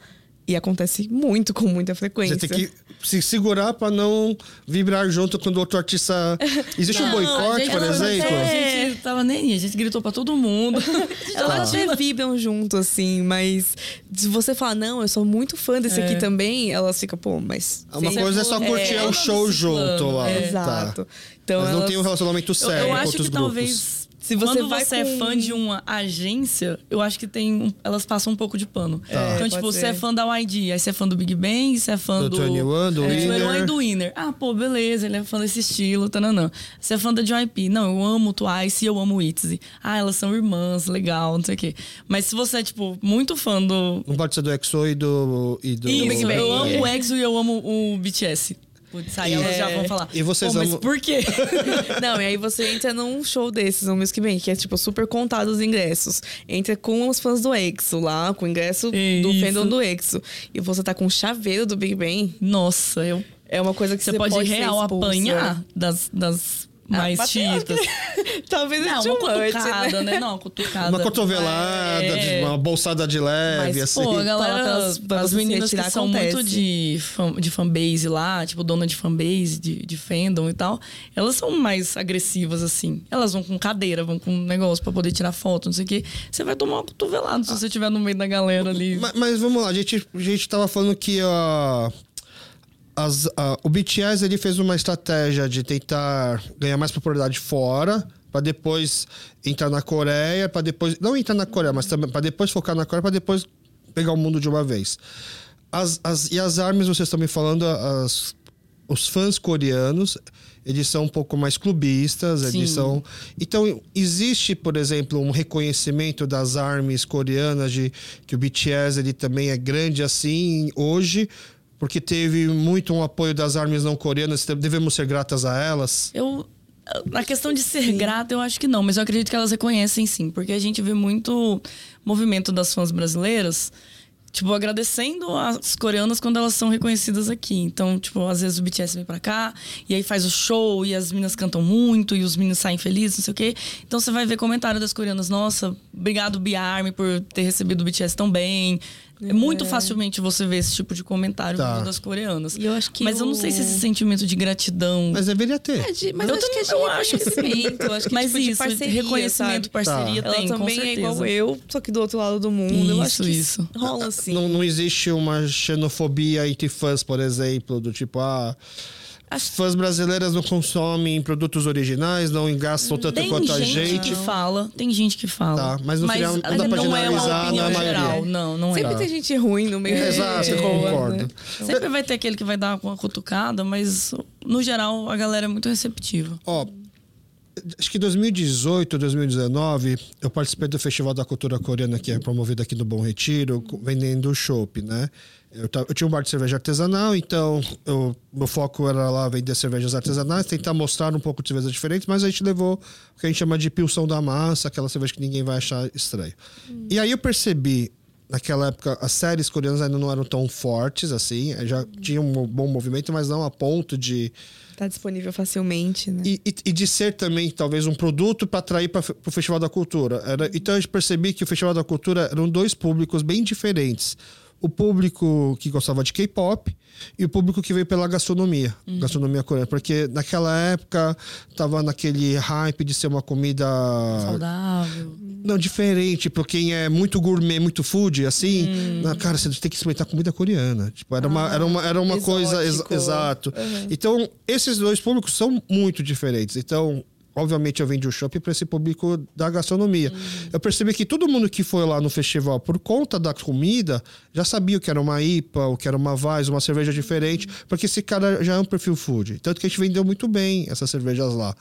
E acontece muito, com muita frequência. Você tem que se segurar para não vibrar junto quando o outro artista. Existe não, um boicote, por exemplo? É, a gente tava nem a gente gritou para todo mundo. Elas até vibram junto, assim, mas se você falar, não, eu sou muito fã desse é. aqui também, elas ficam, pô, mas. Uma coisa é só curtir é, o show junto lá. É. Exato. Tá. Então, mas elas... não tem um relacionamento sério eu, eu acho com outros que grupos. talvez se você Quando você é com... é fã de uma agência, eu acho que tem. Elas passam um pouco de pano. É, então, tipo, ser. você é fã da YG, aí você é fã do Big Bang, você é fã do. Do Tony One, do é, Winner. Do do Winner. Ah, pô, beleza, ele é fã desse estilo, tananã. Você é fã da JYP. Não, eu amo Twice e eu amo ITZY. Ah, elas são irmãs, legal, não sei o quê. Mas se você é, tipo, muito fã do. Não pode ser do EXO e do. E do... Isso, Big Bang. Eu amo o EXO e eu amo o BTS. Putz, aí elas já vão falar. E vocês Pô, mas por quê? não, e aí você entra num show desses no mês que vem, que é tipo super contado os ingressos. Entra com os fãs do EXO lá, com o ingresso Isso. do fandom do EXO. E você tá com o chaveiro do Big Bang. Nossa, eu. É uma coisa que você, você pode, pode real apanhar das, das mais ah, chiitas. Talvez não, uma cutucada, né? Não, uma cutucada. Uma cotovelada, é... uma bolsada de leve, Mas, assim. Pô, a galera, as, as meninas que são acontece. muito de, fan, de fanbase lá, tipo, dona de fanbase, de, de fandom e tal, elas são mais agressivas, assim. Elas vão com cadeira, vão com um negócio pra poder tirar foto, não sei o quê. Você vai tomar uma cotovelada se você estiver no meio da galera ali. Mas, mas, vamos lá, a gente, a gente tava falando que a. Uh as, uh, o BTS ele fez uma estratégia de tentar ganhar mais popularidade fora para depois entrar na Coreia, para depois não entrar na Coreia, mas também para depois focar na Coreia, para depois pegar o mundo de uma vez. As, as, e as armas, vocês estão me falando, as, os fãs coreanos, eles são um pouco mais clubistas, Sim. eles são. Então, existe, por exemplo, um reconhecimento das armas coreanas de que o BTS ele também é grande assim hoje, porque teve muito um apoio das armas não coreanas, devemos ser gratas a elas? Eu na questão de ser grata, eu acho que não, mas eu acredito que elas reconhecem sim, porque a gente vê muito movimento das fãs brasileiras tipo, agradecendo as coreanas quando elas são reconhecidas aqui. Então, tipo, às vezes o BTS vem pra cá, e aí faz o show, e as meninas cantam muito, e os meninos saem felizes, não sei o quê. Então você vai ver comentário das coreanas, nossa, obrigado, B-Army, por ter recebido o BTS tão bem. É muito facilmente você vê esse tipo de comentário tá. das coreanas. Eu acho que mas eu... eu não sei se esse sentimento de gratidão. Mas deveria ter. É de, mas eu, acho que é de reconhecimento. acho que mas tipo, isso, de parceria, reconhecimento, sabe? parceria tá. tem. Ela também é igual eu, só que do outro lado do mundo. Isso, eu acho que isso. rola assim. Não, não existe uma xenofobia entre fãs, por exemplo, do tipo, ah. As fãs brasileiras não consomem produtos originais, não gastam tanto tem quanto a gente. Tem gente que fala, tem gente que fala. Tá, mas no mas final não dá pra não generalizar é na geral. Não, não Sempre é. tem gente ruim no meio. É, exato, eu concordo. Né? Sempre vai ter aquele que vai dar uma cutucada, mas no geral a galera é muito receptiva. Ó, acho que 2018, 2019, eu participei do Festival da Cultura Coreana que é promovido aqui no Bom Retiro, vendendo chopp, né? Eu, eu, tinha um bar de cerveja artesanal, então eu, meu foco era lá vender cervejas artesanais, tentar mostrar um pouco de cervejas diferentes, mas a gente levou o que a gente chama de pilsão da massa, aquela cerveja que ninguém vai achar estranho. Hum. E aí eu percebi, naquela época, as séries coreanas ainda não eram tão fortes assim, já hum. tinha um bom movimento, mas não a ponto de. Tá disponível facilmente, né? E, e, e de ser também, talvez, um produto para atrair para o Festival da Cultura. Era, então gente percebi que o Festival da Cultura eram dois públicos bem diferentes o público que gostava de K-pop e o público que veio pela gastronomia, uhum. gastronomia coreana, porque naquela época tava naquele hype de ser uma comida saudável. Não, diferente, para quem é muito gourmet, muito food, assim, hum. na, cara, você tem que experimentar comida coreana. Tipo, era, ah, uma, era uma, era uma coisa ex, exato. Uhum. Então, esses dois públicos são muito diferentes. Então, obviamente eu vendi o shopping para esse público da gastronomia. Uhum. Eu percebi que todo mundo que foi lá no festival por conta da comida já sabia o que era uma IPA, o que era uma Vaz, uma cerveja diferente, uhum. porque esse cara já é um perfil food. Tanto que a gente vendeu muito bem essas cervejas lá.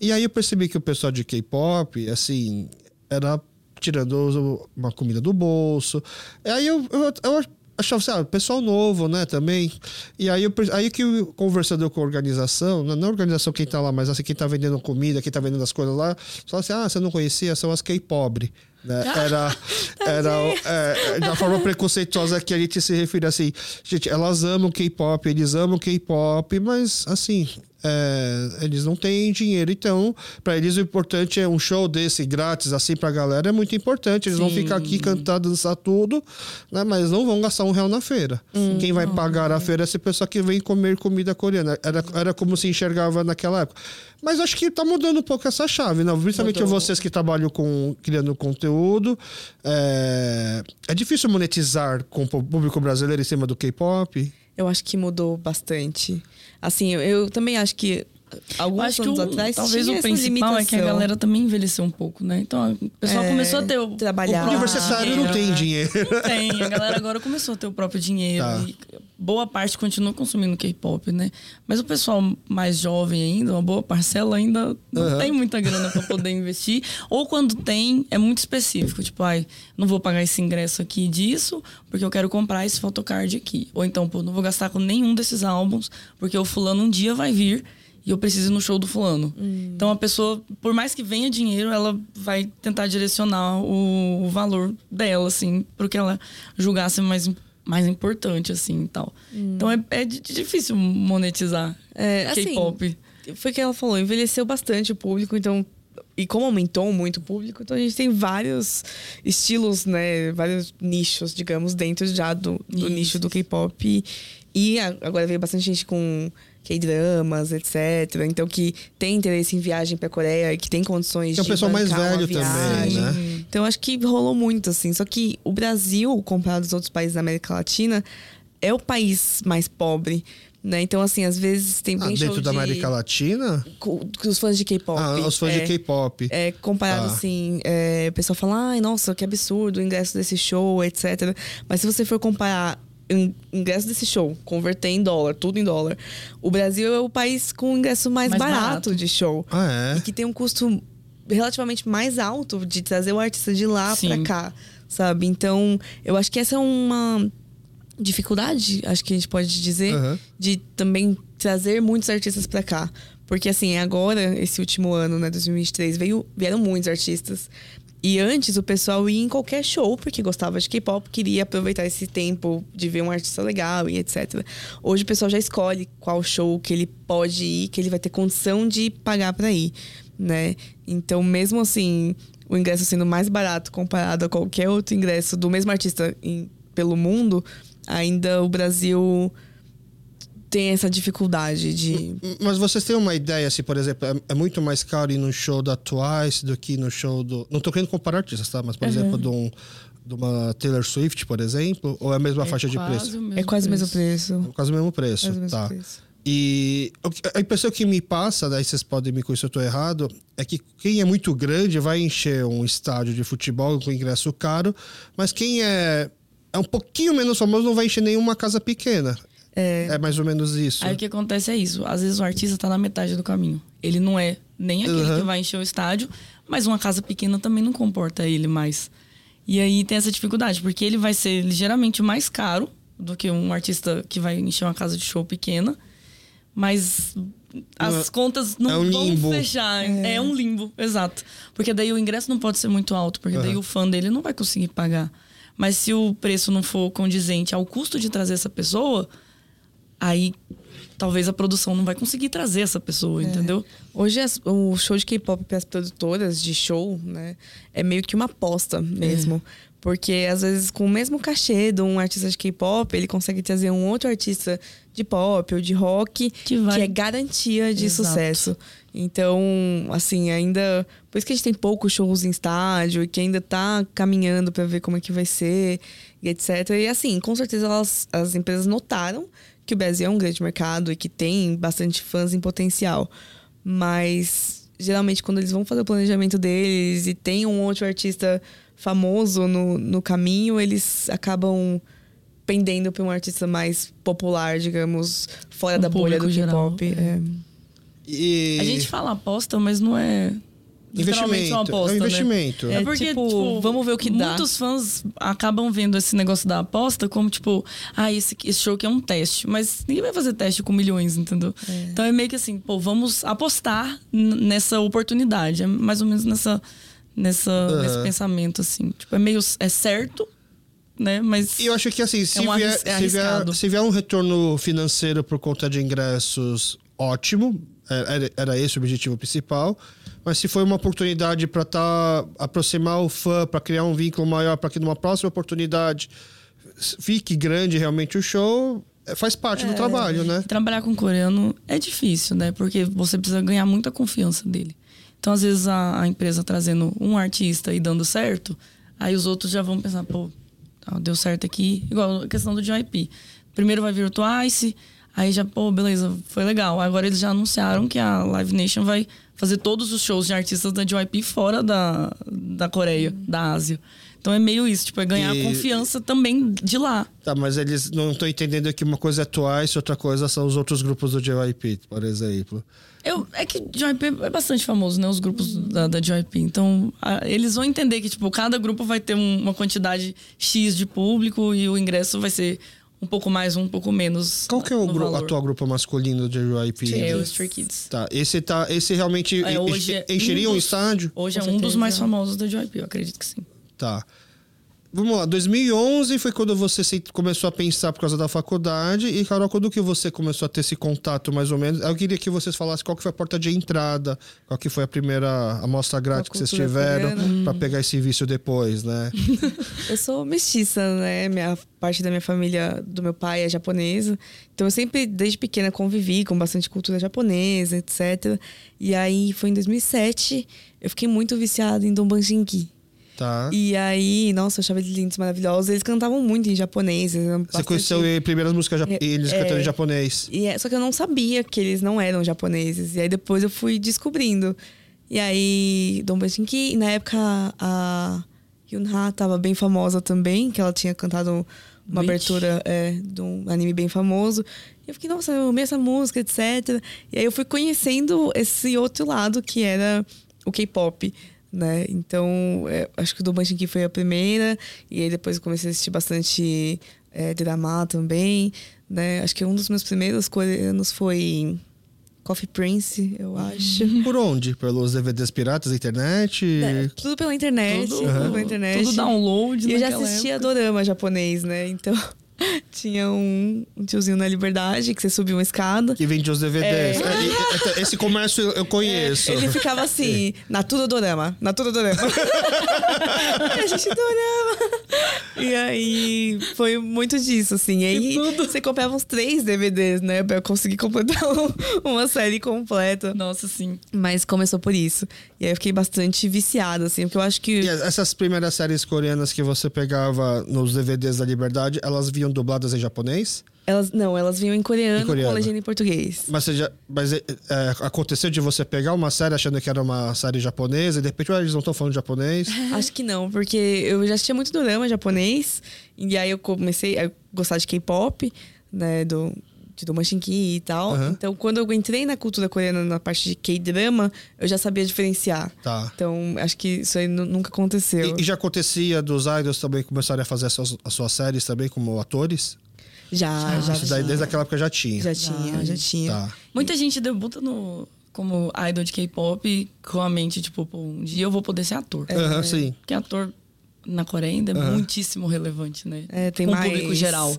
E aí eu percebi que o pessoal de K-pop, assim, era tirando uma comida do bolso. E aí eu, eu, eu achava assim, ah, pessoal novo, né, também. E aí, eu, aí que eu, conversando com a organização, não a organização quem tá lá, mas assim, quem tá vendendo comida, quem tá vendendo as coisas lá, falou assim, ah, você não conhecia, são as K-pobre. Né? Era, era é, da forma preconceituosa que a gente se refere assim. Gente, elas amam K-pop, eles amam K-pop, mas assim, é, eles não têm dinheiro. Então, para eles o importante é um show desse grátis, assim, pra galera, é muito importante. Eles Sim. vão ficar aqui cantar, dançar tudo, né? Mas não vão gastar um real na feira. Hum, Quem vai pagar a feira é essa pessoa que vem comer comida coreana. Era, era como se enxergava naquela época. Mas acho que tá mudando um pouco essa chave, né? Principalmente Mudou. vocês que trabalham com criando conteúdo. É, é difícil monetizar com o público brasileiro em cima do K-pop? Eu acho que mudou bastante. Assim, eu, eu também acho que alguns acho anos o, atrás talvez o principal é que a galera também envelheceu um pouco, né? Então o pessoal é, começou a ter o trabalhar. O universitário não tem dinheiro. Não tem, a galera agora começou a ter o próprio dinheiro. Tá. boa parte continua consumindo K-pop, né? Mas o pessoal mais jovem ainda, uma boa parcela ainda não uhum. tem muita grana para poder investir, ou quando tem é muito específico, tipo, ai, não vou pagar esse ingresso aqui disso, porque eu quero comprar esse photocard aqui. Ou então, pô, não vou gastar com nenhum desses álbuns, porque o fulano um dia vai vir e eu preciso ir no show do fulano. Hum. Então a pessoa, por mais que venha dinheiro, ela vai tentar direcionar o, o valor dela, assim, porque ela julgasse mais, mais importante, assim, e tal. Hum. Então é, é difícil monetizar é, K-pop. Assim, foi o que ela falou, envelheceu bastante o público, então e como aumentou muito o público, então a gente tem vários estilos, né? Vários nichos, digamos, dentro já do, do nicho do K-pop. E agora veio bastante gente com K-dramas, etc. Então, que tem interesse em viagem pra Coreia, que tem condições é de. É o pessoal mais velho também, né? Então, acho que rolou muito, assim. Só que o Brasil, comparado aos outros países da América Latina, é o país mais pobre. Né? Então, assim, às vezes tem bem ah, Dentro da de... América Latina? Os fãs de K-pop. Ah, os fãs é, de K-pop. É, comparado, ah. assim, é, o pessoal fala, ai, nossa, que absurdo o ingresso desse show, etc. Mas se você for comparar ingresso desse show, converter em dólar, tudo em dólar. O Brasil é o país com o ingresso mais, mais barato, barato, de show. Ah, é? E que tem um custo relativamente mais alto de trazer o artista de lá Sim. pra cá, sabe? Então, eu acho que essa é uma dificuldade, acho que a gente pode dizer, uhum. de também trazer muitos artistas pra cá. Porque, assim, agora, esse último ano, né, 2023, veio, vieram muitos artistas. E antes o pessoal ia em qualquer show porque gostava de K-pop, queria aproveitar esse tempo de ver um artista legal e etc. Hoje o pessoal já escolhe qual show que ele pode ir, que ele vai ter condição de pagar para ir, né? Então, mesmo assim, o ingresso sendo mais barato comparado a qualquer outro ingresso do mesmo artista em, pelo mundo, ainda o Brasil tem essa dificuldade de. Mas vocês têm uma ideia, se, por exemplo, é, é, muito mais caro ir no show da Twice do que no show do. Não tô querendo comparar artistas, tá? Mas, por uhum. exemplo, de, um, de uma Taylor Swift, por exemplo, ou é a mesma é faixa de preço? É quase o mesmo preço. É quase o mesmo preço, mesmo tá. Preço. E a impressão que me passa, daí vocês podem me conhecer se eu estou errado, é que quem é muito grande vai encher um estádio de futebol com ingresso caro, mas quem é, é um pouquinho menos famoso não vai encher nenhuma casa pequena. É, é mais ou menos isso. Aí o que acontece é isso. Às vezes o artista está na metade do caminho. Ele não é nem aquele uhum. que vai encher o estádio, mas uma casa pequena também não comporta ele mais. E aí tem essa dificuldade, porque ele vai ser ligeiramente mais caro do que um artista que vai encher uma casa de show pequena, mas as contas não é um vão limbo. fechar. É. é. um limbo, exato. Porque daí o ingresso não pode ser muito alto, porque uhum. daí o fã dele não vai conseguir pagar. Mas se o preço não for condizente ao custo de trazer essa pessoa, aí talvez a produção não vai conseguir trazer essa pessoa, é. entendeu? Hoje as, o show de K-pop para as produtoras de show, né, é meio que uma aposta mesmo. É. Porque às vezes com o mesmo cachê de um artista de K-pop, ele consegue trazer um outro artista de pop ou de rock que, vai... que é garantia de Exato. sucesso. Então, assim, ainda. Por isso que a gente tem poucos shows em estádio e que ainda tá caminhando para ver como é que vai ser e etc. E assim, com certeza elas, as empresas notaram que o Brasil é um grande mercado e que tem bastante fãs em potencial. Mas geralmente quando eles vão fazer o planejamento deles e tem um outro artista famoso no, no caminho, eles acabam pendendo para um artista mais popular, digamos, fora um da bolha do K-pop. É. é. E... A gente fala aposta, mas não é investimento. Uma aposta, é um né? investimento. Né? É, porque, tipo, tipo, vamos ver o que muitos dá. Muitos fãs acabam vendo esse negócio da aposta como, tipo, ah, esse, esse show aqui é um teste. Mas ninguém vai fazer teste com milhões, entendeu? É. Então é meio que assim, pô, vamos apostar nessa oportunidade. É mais ou menos nessa, nessa, uhum. nesse pensamento, assim. Tipo, é meio. É certo, né? Mas. E eu acho que assim, se, é um vier, é se, vier, se vier um retorno financeiro por conta de ingressos, ótimo. É, era, era esse o objetivo principal mas se foi uma oportunidade para tá, aproximar o fã, para criar um vínculo maior, para que numa próxima oportunidade fique grande realmente o show, é, faz parte é, do trabalho, né? Trabalhar com coreano é difícil, né? Porque você precisa ganhar muita confiança dele. Então, às vezes, a, a empresa trazendo um artista e dando certo, aí os outros já vão pensar, pô, deu certo aqui. Igual a questão do JYP. Primeiro vai vir o Twice, aí já, pô, beleza, foi legal. Agora eles já anunciaram que a Live Nation vai fazer todos os shows de artistas da JYP fora da, da Coreia, uhum. da Ásia. Então é meio isso, tipo, é ganhar e... confiança também de lá. Tá, mas eles não estão entendendo que uma coisa é Twice, outra coisa são os outros grupos do JYP, por exemplo. Eu, é que JYP é bastante famoso, né? Os grupos da, da JYP. Então, a, eles vão entender que, tipo, cada grupo vai ter um, uma quantidade X de público e o ingresso vai ser um pouco mais, um pouco menos. Qual que é o grupo, atual grupo masculino de JYP? É o Stray Kids. Tá, esse, tá, esse realmente é, enche, encheria um, dos, um estádio? Hoje é um dos mais famosos da JYP, eu acredito que sim. Tá. Vamos lá, 2011 foi quando você começou a pensar por causa da faculdade. E, Carol, quando que você começou a ter esse contato, mais ou menos? Eu queria que vocês falassem qual que foi a porta de entrada, qual que foi a primeira amostra grátis que vocês tiveram para pegar esse vício depois, né? eu sou mestiça, né? Minha parte da minha família, do meu pai é japonesa. Então eu sempre, desde pequena, convivi com bastante cultura japonesa, etc. E aí foi em 2007, eu fiquei muito viciada em Donbanjingi Tá. E aí, nossa, eu achava eles lindos, maravilhosos. Eles cantavam muito em japonês. Bastante... Você conheceu primeiras músicas ja... eles é, cantando em japonês. E é, só que eu não sabia que eles não eram japoneses. E aí depois eu fui descobrindo. E aí, Dom Banshinki, na época a Yunha tava bem famosa também, que ela tinha cantado uma abertura é, de um anime bem famoso. E eu fiquei, nossa, eu amei essa música, etc. E aí eu fui conhecendo esse outro lado que era o K-pop né? Então, é, acho que o do Banshinki foi a primeira, e aí depois eu comecei a assistir bastante é, drama também, né? Acho que um dos meus primeiros coreanos foi Coffee Prince, eu acho. Por onde? Pelos DVDs piratas, internet? É, tudo pela internet. Tudo, tudo pela internet. Tudo download. E eu já assistia época. dorama japonês, né? Então. Tinha um, um, tiozinho na Liberdade que você subia uma escada. Que vende os DVDs. É. É, esse comércio eu conheço. É, ele ficava assim, Natura Dorama, Natura Dorama. a gente dorama. E aí foi muito disso, assim. E aí você comprava uns três DVDs, né? Pra conseguir completar uma série completa. Nossa, sim. Mas começou por isso. E aí eu fiquei bastante viciada, assim, porque eu acho que. E essas primeiras séries coreanas que você pegava nos DVDs da Liberdade, elas vinham dubladas em japonês? Elas, não, elas vinham em coreano, em coreano. com legenda em português. Mas, você já, mas é, é, aconteceu de você pegar uma série achando que era uma série japonesa e de repente eles não estão falando japonês? Acho que não, porque eu já assistia muito drama japonês e aí eu comecei a gostar de K-pop, né, do, do Manchinki e tal. Uhum. Então, quando eu entrei na cultura coreana na parte de K-drama, eu já sabia diferenciar. Tá. Então, acho que isso aí nunca aconteceu. E, e já acontecia dos idols também começarem a fazer as suas, as suas séries também como atores? Já, já. Isso daí desde aquela época já tinha. Já tinha, já, já tinha. Tá. Muita gente debuta no como idol de K-pop com a mente, tipo, pô, um dia eu vou poder ser ator. É, uhum, sim. Porque ator na Coreia ainda é uhum. muitíssimo relevante, né? É, tem com mais... o público geral.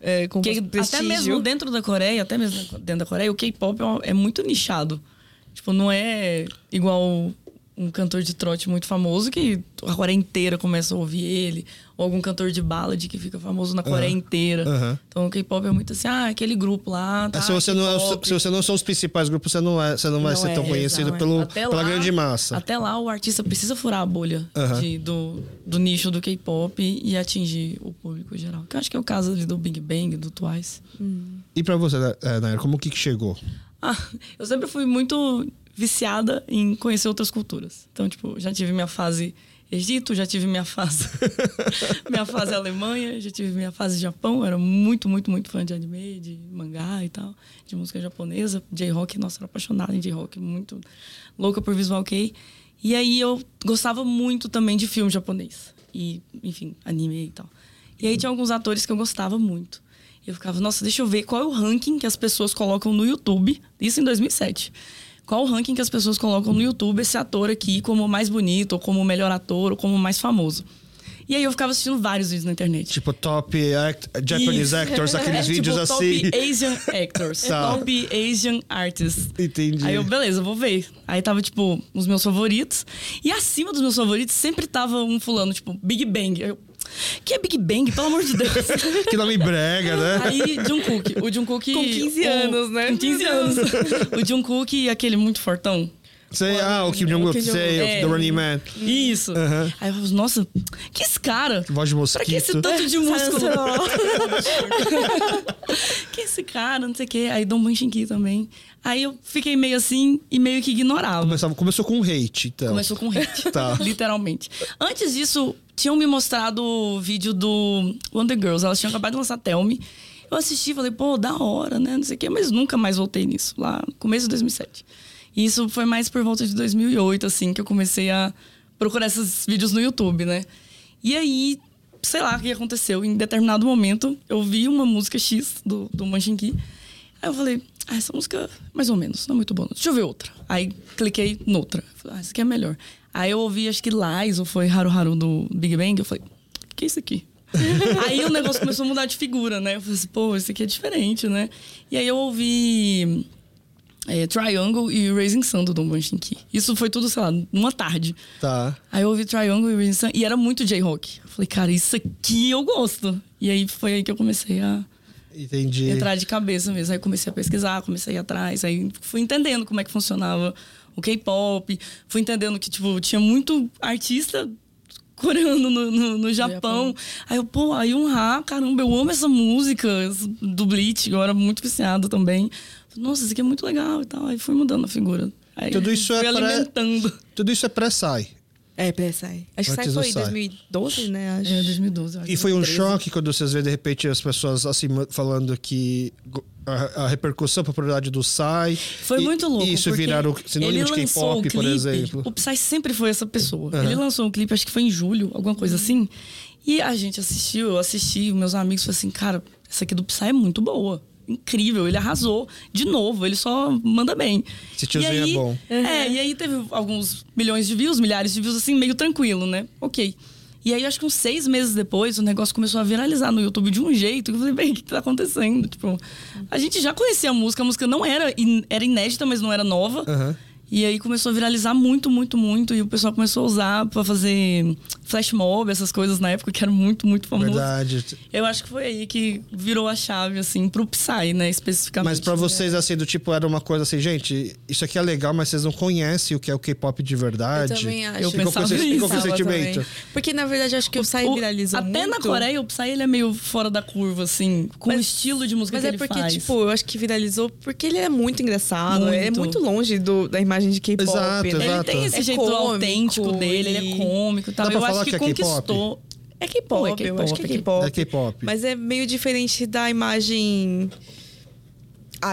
É, com que, até mesmo dentro da Coreia, até mesmo dentro da Coreia, o K-pop é, é muito nichado. Tipo, não é igual um cantor de trote muito famoso que a Coreia inteira começa a ouvir ele, ou algum cantor de ballad que fica famoso na Coreia uhum. inteira. Uhum. Então o K-pop é muito assim, ah, aquele grupo lá. É, tá, se, você não é, se você não são os principais grupos, você não, é, você não, não vai ser é, tão conhecido pelo, pela lá, grande massa. Até lá o artista precisa furar a bolha uhum. de, do, do nicho do K-pop e atingir o público geral. Que eu acho que é o caso ali do Big Bang, do Twice. Hum. E para você, eh, Nair, como que chegou? Ah, eu sempre fui muito viciada em conhecer outras culturas. Então, tipo, já tive minha fase Egito, já tive minha fase minha fase Alemanha, já tive minha fase Japão. Eu era muito, muito, muito fã de anime, de mangá e tal, de música japonesa, J-rock. Nossa, era apaixonada em J-rock, muito louca por visual kei. E aí eu gostava muito também de filme japonês e, enfim, anime e tal. E aí tinha alguns atores que eu gostava muito. Eu ficava, nossa, deixa eu ver qual é o ranking que as pessoas colocam no YouTube. Isso em 2007 qual o ranking que as pessoas colocam no YouTube esse ator aqui como mais bonito, ou como melhor ator, ou como mais famoso. E aí eu ficava assistindo vários vídeos na internet. Tipo, top act Japanese Isso. actors, aqueles é, vídeos tipo, assim. Top Asian actors. tá. Top Asian artists. Entendi. Aí eu, beleza, vou ver. Aí tava, tipo, os meus favoritos. E acima dos meus favoritos sempre tava um fulano, tipo, Big Bang. Eu, que é Big Bang, pelo amor de Deus. que nome brega, né? Aí, Jungkook. O Jungkook... Com 15 anos, né? Com 15 anos. o Jungkook, aquele muito fortão. Sei, ah, o Kim Jong-un, sei, é, The Running Man. Isso. Uhum. Aí eu falo, nossa, que esse cara? Voz de mosquito. Pra que esse tanto de músculo? que esse cara, não sei o quê. Aí Dom Banchinqui também. Aí eu fiquei meio assim e meio que ignorava. Começava, começou com hate, então. Começou com hate, tá. literalmente. Antes disso, tinham me mostrado o vídeo do Wonder Girls. Elas tinham acabado de lançar Tell Me. Eu assisti e falei, pô, da hora, né? Não sei o quê. Mas nunca mais voltei nisso, lá no começo de 2007. E isso foi mais por volta de 2008, assim, que eu comecei a procurar esses vídeos no YouTube, né? E aí, sei lá o que aconteceu. Em determinado momento, eu vi uma música X do, do Manchinki. Aí eu falei, ah, essa música, mais ou menos, não é muito boa. Deixa eu ver outra. Aí cliquei noutra. Falei, ah, essa aqui é melhor. Aí eu ouvi, acho que Lies, ou foi Haru Haru do Big Bang. Eu falei, o que é isso aqui? aí o negócio começou a mudar de figura, né? Eu falei assim, pô, esse aqui é diferente, né? E aí eu ouvi é, Triangle e Raising Sun do Don Banshinki. Isso foi tudo, sei lá, numa tarde. Tá. Aí eu ouvi Triangle e Raising Sun e era muito J-Rock. Eu falei, cara, isso aqui eu gosto. E aí foi aí que eu comecei a Entendi. entrar de cabeça mesmo. Aí comecei a pesquisar, comecei a ir atrás. Aí fui entendendo como é que funcionava o K-pop. Fui entendendo que, tipo, tinha muito artista coreano no, no, no Japão. Japão. Aí eu, pô, aí um Ha, caramba, eu amo essa música do Bleach, eu era muito viciado também. Nossa, isso aqui é muito legal e tal. Aí fui mudando a figura. Aí tudo isso é alimentando. Pré... Tudo isso é pré-sai. É, pré-sai. Acho que sai foi em 2012, né? Acho. É, 2012. e foi um choque quando vocês vê de repente as pessoas assim falando que a, a repercussão, a popularidade do Psy. Foi e, muito louco. E isso viraram sinônimo de K-pop, por exemplo. O Psy sempre foi essa pessoa. Uhum. Ele lançou um clipe, acho que foi em julho, alguma coisa assim. E a gente assistiu, eu assisti, meus amigos falaram assim, cara, essa aqui do Psy é muito boa. Incrível, ele arrasou de novo, ele só manda bem. Esse tiozinho é aí, é bom. É, e aí teve alguns milhões de views, milhares de views, assim, meio tranquilo, né? Ok. E aí, acho que uns seis meses depois, o negócio começou a viralizar no YouTube de um jeito que eu falei, bem, o que tá acontecendo? Tipo, a gente já conhecia a música, a música não era, in, era inédita, mas não era nova. Uhum. E aí começou a viralizar muito, muito, muito. E o pessoal começou a usar para fazer flash mob, essas coisas na época que eram muito, muito famosas. Verdade. Eu acho que foi aí que virou a chave, assim, pro Psy, né, especificamente. Mas para vocês, assim, do tipo, era uma coisa assim, gente, isso aqui é legal, mas vocês não conhecem o que é o K-pop de verdade. Eu também acho. Eu pensava com esse, com sentimento. Também. Porque, na verdade, acho que o Psy viralizou Até muito. na Coreia, o Psy, ele é meio fora da curva, assim, com mas, o estilo de música mas que é ele porque, faz. tipo, eu acho que viralizou porque ele é muito engraçado. Muito. É muito longe do, da imagem de K-pop. Exato, né? Ele tem esse é jeito cômico, autêntico dele, ele é cômico e tal. Dá pra Eu falar acho que, que é conquistou. É K-pop, é eu acho que é é K-pop. É K-pop. Mas é meio diferente da imagem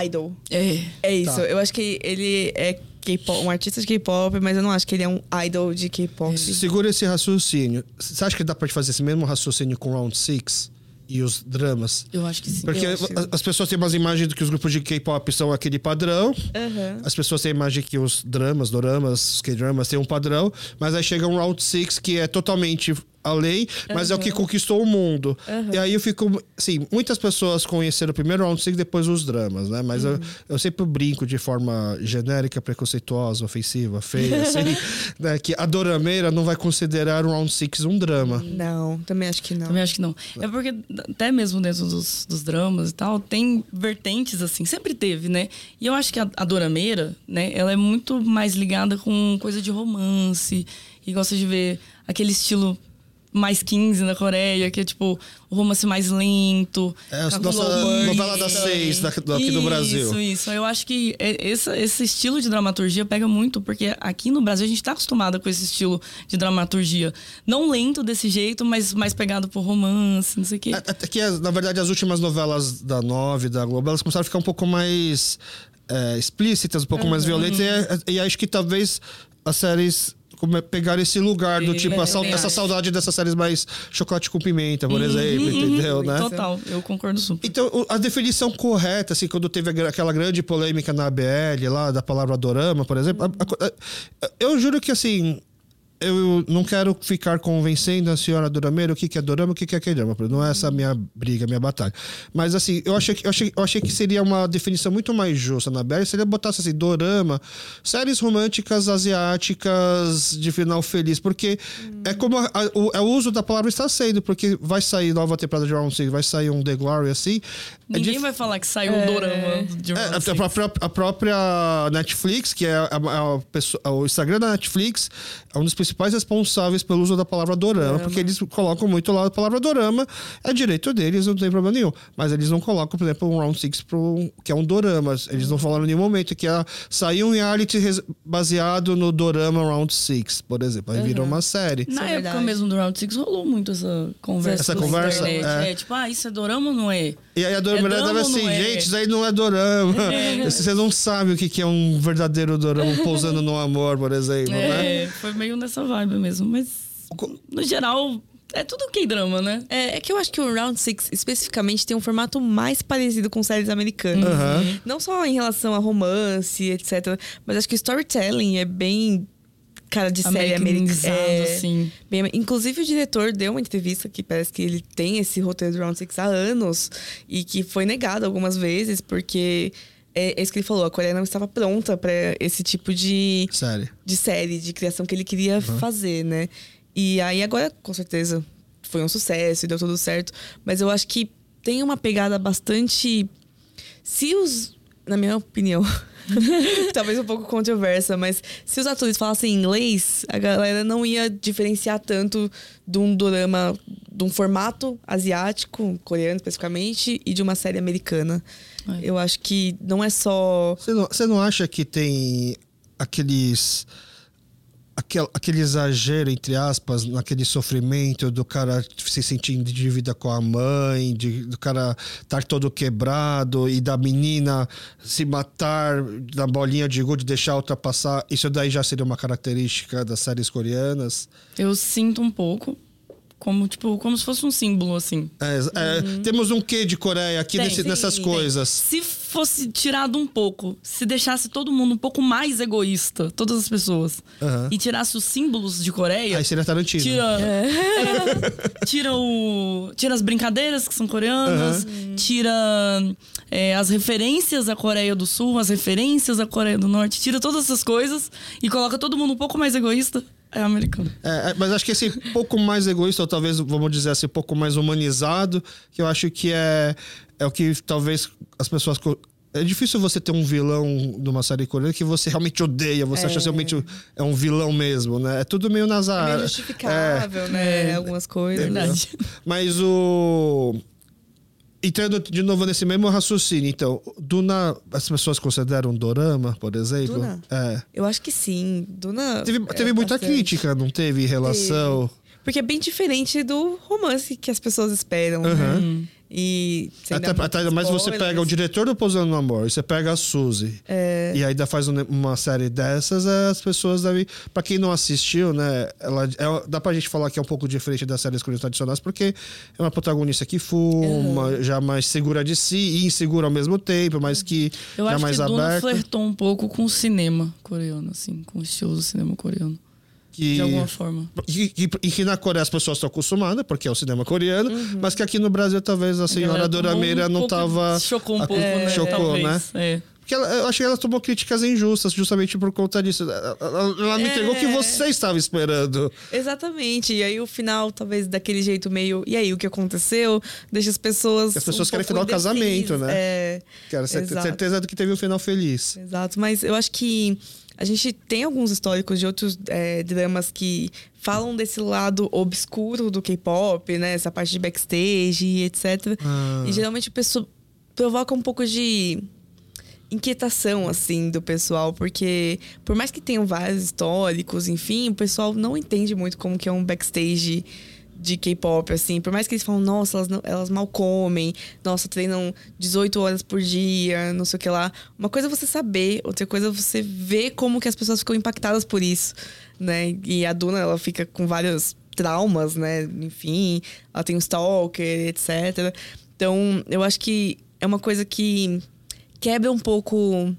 idol. É. É isso. Tá. Eu acho que ele é K-pop, um artista de K-pop, mas eu não acho que ele é um idol de K-pop. Segura esse raciocínio. Você acha que dá pra fazer esse mesmo raciocínio com Round 6? E os dramas. Eu acho que sim. Porque as pessoas têm umas imagens de que os grupos de K-pop são aquele padrão. Uhum. As pessoas têm a imagem que os dramas, doramas, os K-dramas têm um padrão. Mas aí chega um Round 6 que é totalmente além, mas uhum. é o que conquistou o mundo. Uhum. E aí eu fico. Assim, muitas pessoas conheceram primeiro o Round 6 depois os dramas, né? Mas eu, Uhum. eu sempre brinco de forma genérica, preconceituosa, ofensiva, feia, assim, né? Que a dorameira não vai considerar o Round 6 um drama. Não, também acho que não. Também acho que não. É porque até mesmo dentro dos, dos dramas e tal, tem vertentes assim, sempre teve, né? E eu acho que a, a dorameira, né, ela é muito mais ligada com coisa de romance e gosta de ver aquele estilo mais 15 na Coreia, que é tipo o romance mais lento. É, a nossa novela das seis daqui, isso, do Brasil. Isso, isso. Eu acho que esse, esse estilo de dramaturgia pega muito, porque aqui no Brasil a gente tá acostumado com esse estilo de dramaturgia. Não lento desse jeito, mas mais pegado por romance, não sei o quê. Até que, na verdade, as últimas novelas da Nove, da Globo, elas começaram a ficar um pouco mais é, explícitas, um pouco uhum. mais violentas. E, e acho que talvez as séries pegar esse lugar do tipo, essa, essa saudade dessas séries mais chocolate com pimenta, por uhum, exemplo, entendeu, né? Total, eu concordo super. Então, a definição correta, assim, quando teve aquela grande polêmica na ABL lá, da palavra dorama, por exemplo, a, eu juro que, assim, eu não quero ficar convencendo a senhora Dorameira o que, que é Dorama e o que, que é K-drama. Não é essa a minha briga, a minha batalha. Mas assim, eu achei, eu, achei, eu achei que seria uma definição muito mais justa na BR seria botasse assim, Dorama, séries românticas asiáticas de final feliz. Porque hum. é como a, a, o, é o uso da palavra está sendo, porque vai sair nova temporada de Round 6, vai sair um The Glory assim. Ninguém é dif... vai falar que saiu um é... Dorama de Round é, 6. A própria, a própria Netflix, que é a, pessoa, o Instagram da Netflix, é um dos principais responsáveis pelo uso da palavra dorama, dorama, porque eles colocam muito lá a palavra dorama, é direito deles, não tem problema nenhum. Mas eles não colocam, por exemplo, um Round 6 pro, que é um dorama. Eles não falaram em nenhum momento que é, saiu um reality baseado no dorama Round 6, por exemplo. Aí uhum. virou uma série. Na é época verdade. mesmo do Round 6 rolou muito essa conversa. Essa conversa? É. é. tipo, ah, isso é dorama ou não é? E aí a dorama é tava assim, é? gente, isso aí não é dorama. É. Você não sabe o que é um verdadeiro dorama pousando no amor, por exemplo, é, né? Foi meio nessa vibe mesmo, mas no geral é tudo K-drama, né? É, é, que eu acho que o Round 6 especificamente tem um formato mais parecido com séries americanas. Uhum. Não só em relação a romance, etc. Mas acho que o storytelling é bem cara de série americana. É, assim. Bem, inclusive, o diretor deu uma entrevista que parece que ele tem esse roteiro do Round Six há anos e que foi negado algumas vezes, porque é, é isso que ele falou, a Coreia não estava pronta para esse tipo de série. de série, de criação que ele queria uhum. fazer, né? E aí agora, com certeza, foi um sucesso e deu tudo certo. Mas eu acho que tem uma pegada bastante. Se os. Na minha opinião, talvez um pouco controversa, mas se os atores falassem inglês, a galera não ia diferenciar tanto de um drama, de um formato asiático, coreano especificamente, e de uma série americana. É. Eu acho que não é só. Você não, você não acha que tem aqueles aquele, aquele exagero, entre aspas, naquele sofrimento do cara se sentir em dívida com a mãe, de, do cara estar todo quebrado e da menina se matar na bolinha de gude, deixar ultrapassar. Isso daí já seria uma característica das séries coreanas? Eu sinto um pouco. Como tipo como se fosse um símbolo assim. É, é, uhum. Temos um quê de Coreia aqui nesse, sim, nessas coisas. Se fosse tirado um pouco, se deixasse todo mundo um pouco mais egoísta, todas as pessoas, uhum. e tirasse os símbolos de Coreia. Aí seria Tarantino. Tira, é. É, tira o, tira as brincadeiras que são coreanas, uhum. tira é, as referências à Coreia do Sul, as referências à Coreia do Norte, tira todas essas coisas e coloca todo mundo um pouco mais egoísta. É americano. É, é, mas acho que esse pouco mais egoísta, ou talvez, vamos dizer assim, pouco mais humanizado, que eu acho que é, é o que talvez as pessoas. É difícil você ter um vilão de uma série coreana que você realmente odeia, você é. acha realmente é um vilão mesmo, né? É tudo meio nas. É meio justificável, é. né? Algumas coisas. Verdade. Mas o entrando de novo nesse mesmo raciocínio, então, Duna, as pessoas consideram dorama, por exemplo? Duna? É. Eu acho que sim. Duna. Teve, é teve muita bastante. crítica, não teve em relação. Teve. Porque é bem diferente do romance que as pessoas esperam. Uhum. Né? E até, até mais você pega o diretor do Pousando no Amor, e você pega a Suzy. É... E ainda faz uma série dessas, é, as pessoas devem. Pra quem não assistiu, né? Ela, é, dá pra gente falar que é um pouco diferente das séries tradicionais, porque é uma protagonista que fuma, uhum. já mais segura de si e insegura ao mesmo tempo, mas que Eu já acho mais que aberta. Duna flertou um pouco com o cinema coreano, assim, com o estilo do cinema coreano. Que, de alguma forma. E, e, que na Coreia as pessoas estão acostumadas, porque é o cinema coreano, uhum. mas que aqui no Brasil talvez a senhora a Dora Meira um não tava. Chocou um pouco, é, né? Chocou, Talvez, né? É. Porque ela, eu achei que ela tomou críticas injustas justamente por conta disso. Ela, ela me é... entregou o que você estava esperando. Exatamente. E aí o final, talvez daquele jeito meio. E aí, o que aconteceu? Deixa as pessoas. as pessoas um querem final casamento, né? É. Quero certeza do que teve um final feliz. Exato. Mas eu acho que a gente tem alguns históricos de outros é, dramas que falam desse lado obscuro do K-pop, né? Essa parte de backstage e etc. Ah. E geralmente o pessoal provoca um pouco de inquietação, assim, do pessoal, porque por mais que tenham vários históricos, enfim, o pessoal não entende muito como que é um backstage de K-pop, assim. Por mais que eles falam, nossa, elas, elas mal comem, nossa, treinam 18 horas por dia, não sei o que lá. Uma coisa é você saber, outra coisa é você ver como que as pessoas ficam impactadas por isso, né? E a Duna, ela fica com vários traumas, né? Enfim, ela tem um stalker, etc. Então, eu acho que é uma coisa que quebra um pouco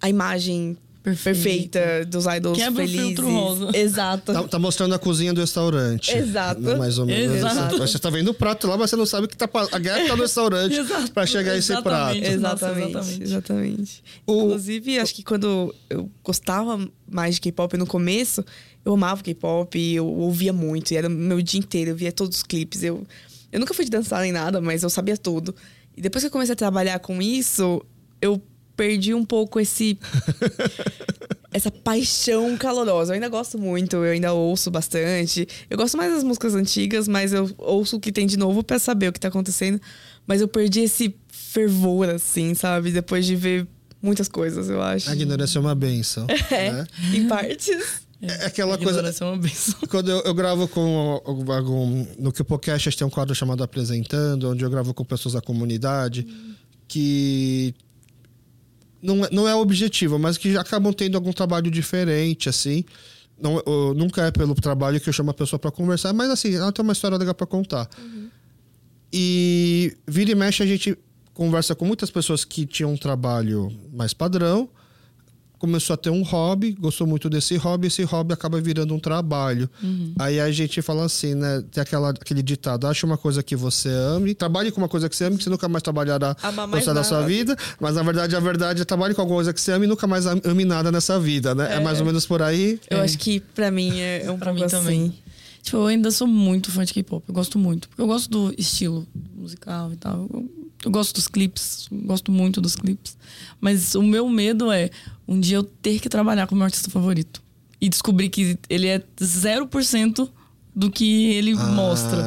a imagem perfeita dos idols Quebra felizes. O filtro rosa. Exato. Tá, tá, mostrando a cozinha do restaurante. Exato. Né? Mais ou menos. Exato. Você tá vendo o prato lá, mas você não sabe que tá a guerra tá no restaurante para chegar a esse prato. Exatamente. exatamente. exatamente. O... Inclusive, acho que quando eu gostava mais de K-pop no começo, eu amava K-pop, eu ouvia muito, e era o meu dia inteiro, eu via todos os clipes. Eu, eu nunca fui de dançar nem nada, mas eu sabia tudo. E depois que eu comecei a trabalhar com isso, eu perdi um pouco esse. essa paixão calorosa. Eu ainda gosto muito, eu ainda ouço bastante. Eu gosto mais das músicas antigas, mas eu ouço o que tem de novo para saber o que tá acontecendo. Mas eu perdi esse fervor, assim, sabe? Depois de ver muitas coisas, eu acho. A ignorância é uma benção. É, né? em partes. É aquela coisa. É uma benção. Quando eu, eu gravo com algum. No que o podcast tem um quadro chamado Apresentando, onde eu gravo com pessoas da comunidade hum. que não, é, não é objetivo, mas que acabam tendo algum trabalho diferente, assim. Não, nunca é pelo trabalho que eu chamo a pessoa para conversar, mas assim, ela tem uma história legal para contar. Uhum. E vira e mexe a gente conversa com muitas pessoas que tinham um trabalho mais padrão começou a ter um hobby, gostou muito desse hobby, esse hobby acaba virando um trabalho. Uhum. Aí a gente fala assim, né? Tem aquela, aquele ditado: acha uma coisa que você ame, trabalhe com uma coisa que você ame, que você nunca mais trabalhará no da sua vida. Mas na verdade, a verdade é trabalhe com alguma coisa que você ame e nunca mais ame nada nessa vida, né? É, é mais ou menos por aí. Eu é. acho que para mim é, é um pra pouco mim assim. também. Tipo, eu ainda sou muito fã de K-pop. Eu gosto muito. Porque eu gosto do estilo musical e tal. Eu, eu gosto dos clipes. Gosto muito dos clipes. Mas o meu medo é um dia eu ter que trabalhar com o meu artista favorito. E descobrir que ele é 0% do que ele ah. mostra.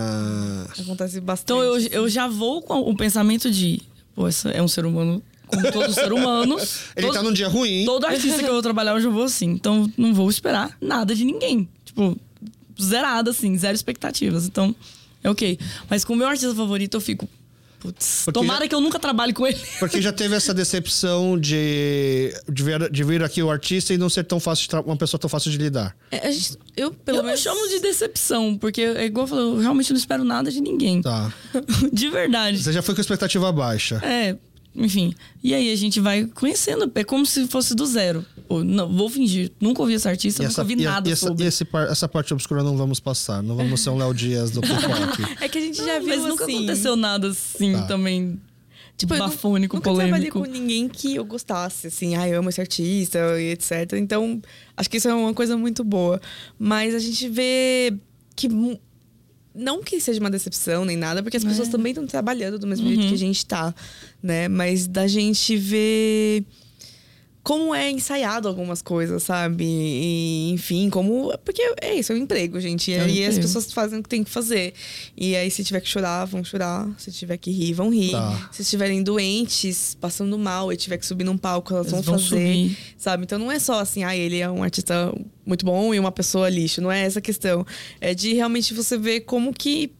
Acontece bastante. Então eu, eu já vou com o pensamento de, pô, esse é um ser humano como todo ser humano. ele todo, tá num dia ruim. Todo artista que eu vou trabalhar, eu já vou assim. Então não vou esperar nada de ninguém. Tipo, zerada, assim, zero expectativas. Então, é ok. Mas com o meu artista favorito, eu fico, Putz, tomara já, que eu nunca trabalhe com ele. Porque já teve essa decepção de, de, vir, de vir aqui o artista e não ser tão fácil, uma pessoa tão fácil de lidar. É, gente, eu, pelo eu menos. chamo de decepção, porque, é igual eu falei, eu realmente não espero nada de ninguém. Tá. de verdade. Você já foi com expectativa baixa. É, enfim. E aí a gente vai conhecendo, é como se fosse do zero. Pô, não, vou fingir. Nunca ouvi esse artista, e nunca essa, vi nada e essa, sobre. E esse, essa parte obscura não vamos passar. Não vamos ser um Léo Dias do K-pop. é que a gente já não, viu Mas nunca assim. aconteceu nada assim tá. também. Tipo, bafônico, nunca polêmico. Nunca trabalhei com ninguém que eu gostasse, assim, ah, eu amo esse artista e etc. Então, acho que isso é uma coisa muito boa. Mas a gente vê que não que seja uma decepção nem nada, porque as é. pessoas também estão trabalhando do mesmo uhum. jeito que a gente tá, né? Mas da gente ver como é ensaiado algumas coisas, sabe? E, enfim, como. Porque é isso, é um emprego, gente. E é aí as pessoas fazem o que tem que fazer. E aí, se tiver que chorar, vão chorar. Se tiver que rir, vão rir. Tá. Se estiverem doentes, passando mal e tiver que subir num palco, elas vão, vão, fazer. Subir. Sabe? Então não é só assim, ah, ele é um artista muito bom e uma pessoa lixo. Não é essa a questão. É de realmente você ver como que.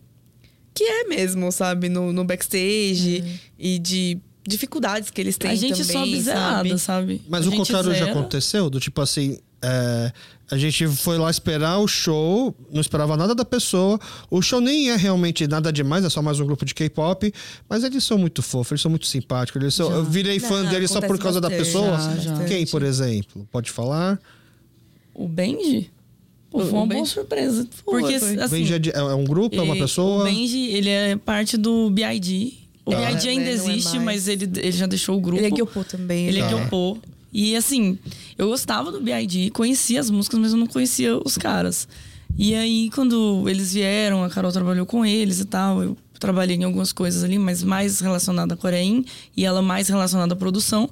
Que é mesmo, sabe? No, no backstage. Uhum. E de dificuldades que eles têm A gente também, sobe zerada, sabe? Mas a o contrário zera. já aconteceu? Do tipo assim, é, a gente foi lá esperar o show, não esperava nada da pessoa. O show nem é realmente nada demais, é só mais um grupo de K-pop. Mas eles são muito fofos, eles são muito simpáticos. Eles são, eu virei fã deles só por causa bastante, da pessoa. Já, já. Quem, por exemplo? Pode falar? O Benji? Pô, foi uma boa surpresa. Porque, assim, Benji é, é, um grupo, é uma pessoa? O Benji, ele é parte do BID, o tá. BID ainda é, existe, é mas ele, ele já deixou o grupo. Ele é Gyopô também. Ele é tá. é Gyopô. E assim, eu gostava do BID, conhecia as músicas, mas eu não conhecia os caras. E aí, quando eles vieram, a Carol trabalhou com eles e tal. Eu trabalhei em algumas coisas ali, mas mais relacionada à Coreia e ela mais relacionada à produção.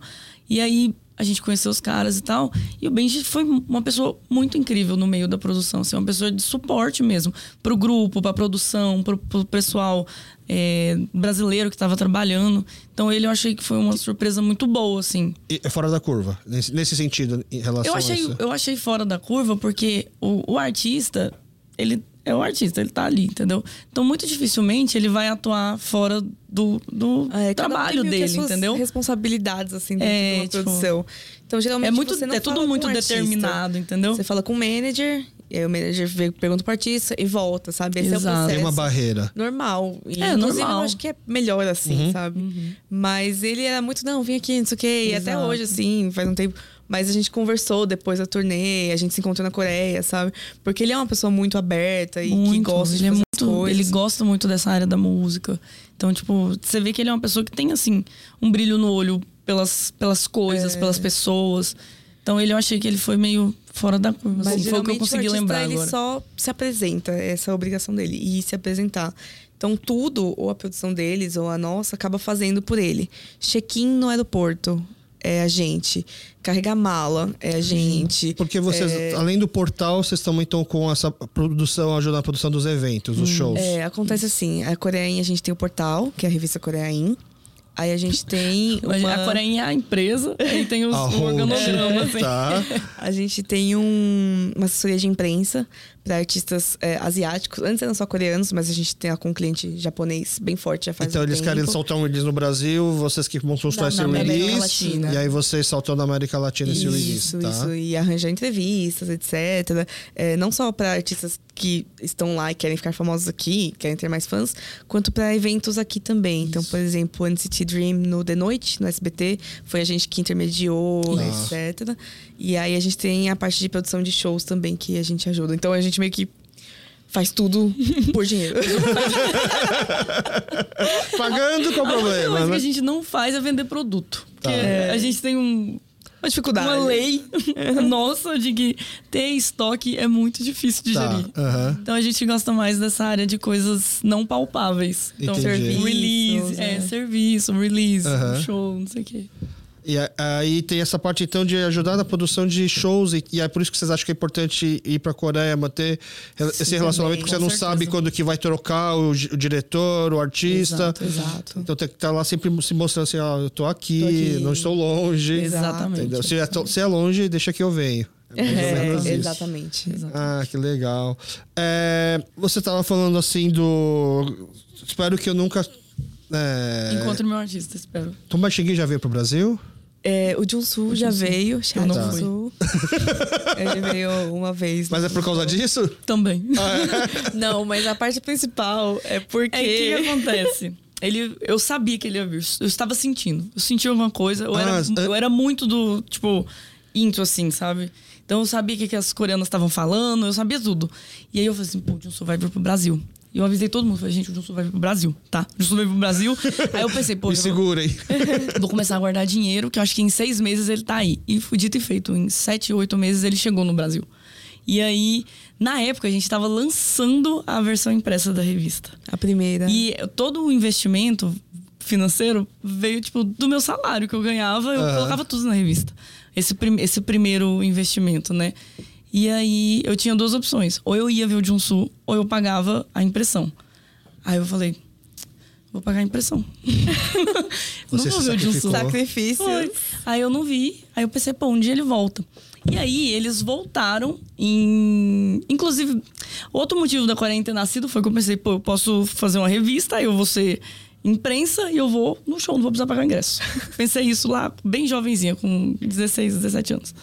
E aí, a gente conheceu os caras e tal. E o Benji foi uma pessoa muito incrível no meio da produção, assim, uma pessoa de suporte mesmo pro grupo, pra produção, pro, pro pessoal é, brasileiro que estava trabalhando. Então ele eu achei que foi uma surpresa muito boa, assim. E é fora da curva, nesse, nesse sentido, em relação eu achei, a isso. Eu achei fora da curva porque o, o artista, ele é o artista, ele tá ali, entendeu? Então, muito dificilmente ele vai atuar fora do, do é, trabalho dele, entendeu? responsabilidades, assim, dentro é, de uma tipo, produção. Então, geralmente, é, muito, é tudo muito determinado, entendeu? Você fala com o manager, e aí o manager pergunta pro artista e volta, sabe? Esse Exato. é o processo. Tem uma barreira. Normal. E, é, inclusive, normal. eu acho que é melhor assim, uhum. sabe? Uhum. Mas ele era muito, não, vem aqui, não sei o quê. E até hoje, assim, faz um tempo mas a gente conversou depois da turnê, a gente se encontrou na Coreia, sabe? Porque ele é uma pessoa muito aberta e muito, que gosta de ele é fazer é muito, coisas. Ele gosta muito dessa área da música. Então, tipo, você vê que ele é uma pessoa que tem, assim, um brilho no olho pelas, pelas coisas, é. pelas pessoas. Então, ele eu achei que ele foi meio fora da curva. Mas assim, foi o que eu consegui lembrar ele agora. só se apresenta, essa é a obrigação dele, e se apresentar. Então, tudo, ou a produção deles, ou a nossa, acaba fazendo por ele. Check-in no aeroporto, é a gente. Carregar mala é a gente. Porque vocês, é... além do portal, vocês também estão com essa produção, ajudando na produção dos eventos, dos hum, shows. É, acontece assim. A Coreia a gente tem o portal, que é a revista Coreia Aí a gente tem. Uma... A Coreia é a empresa e tem os, o organograma. Assim. Tá. A gente tem um, uma assessoria de imprensa para artistas é, asiáticos. Antes eram só coreanos, mas a gente tem com um cliente japonês bem forte já faz Então um eles tempo. querem soltar um release no Brasil, vocês que vão soltar esse release. E aí vocês soltam na América Latina esse release. Isso, tá? isso. E arranjar entrevistas, etc. É, não só para artistas que estão lá e querem ficar famosos aqui, querem ter mais fãs, quanto para eventos aqui também. Então, isso. Então, por exemplo, o NCT Dream no The Noite, no SBT, foi a gente que intermediou, etc. E aí a gente tem a parte de produção de shows também que a gente ajuda. Então a gente meio que faz tudo por dinheiro. Pagando com o problema. Mas né? que a gente não faz é vender produto. Tá. Porque é. a gente tem um, uma dificuldade. Uma lei nossa de que ter estoque é muito difícil de tá. gerir. Uhum. Então a gente gosta mais dessa área de coisas não palpáveis. Então, Entendi. serviço, release, é, é, serviço, release, uhum. show, não sei o quê. E aí tem essa parte então de ajudar na produção de shows e, e é por isso que vocês acham que é importante ir para a Coreia, manter esse Sim, relacionamento, porque você não certeza. sabe quando que vai trocar o, o diretor, o artista. Exato, exato. Então tem que estar tá lá sempre se mostrando assim, ó, eu tô aqui, tô aqui. não estou longe. Exatamente. Se é, se é longe, deixa que eu venho. É, é exatamente, exatamente, Ah, que legal. É, você estava falando assim do. Espero que eu nunca É... Encontre meu artista, espero. Tom Baixingui já veio pro Brasil? É, o Junsu já veio, Chá Junsu. Ele veio uma vez. Mas é por causa disso? Também. Ah, é? Não, mas a parte principal é porque. É o que acontece? Ele, eu sabia que ele ia vir. Eu estava sentindo. Eu sentia alguma coisa. Eu, ah, era, é... eu era muito do, tipo, intro, assim, sabe? Então eu sabia o que, que as coreanas estavam falando, eu sabia tudo. E aí eu falei assim, pô, o Junsu vai vir pro Brasil. E eu avisei todo mundo, falei, gente, o Junsu vai vir pro Brasil, tá? O Junsu vai vir pro Brasil. aí eu pensei, pô. Me segura aí. Vou começar a guardar dinheiro, que eu acho que em seis meses ele tá aí. E foi dito e feito, em sete, oito meses ele chegou no Brasil. E aí, na época, a gente estava lançando a versão impressa da revista. A primeira. E todo o investimento financeiro veio, tipo, do meu salário que eu ganhava, eu uhum. colocava tudo na revista. Esse, prim esse primeiro investimento, né? E aí eu tinha duas opções. Ou eu ia ver o Junsu, ou eu pagava a impressão. Aí eu falei, vou pagar a impressão. não vou ver o Junsu. Sacrifício. Aí eu não vi. Aí eu pensei, pô, um dia ele volta. E aí eles voltaram em. Inclusive, outro motivo da Coreia ter nascido foi que eu pensei, pô, eu posso fazer uma revista, aí eu vou ser imprensa e eu vou no show, não vou precisar pagar ingresso. pensei isso lá, bem jovenzinha, com 16, 17 anos.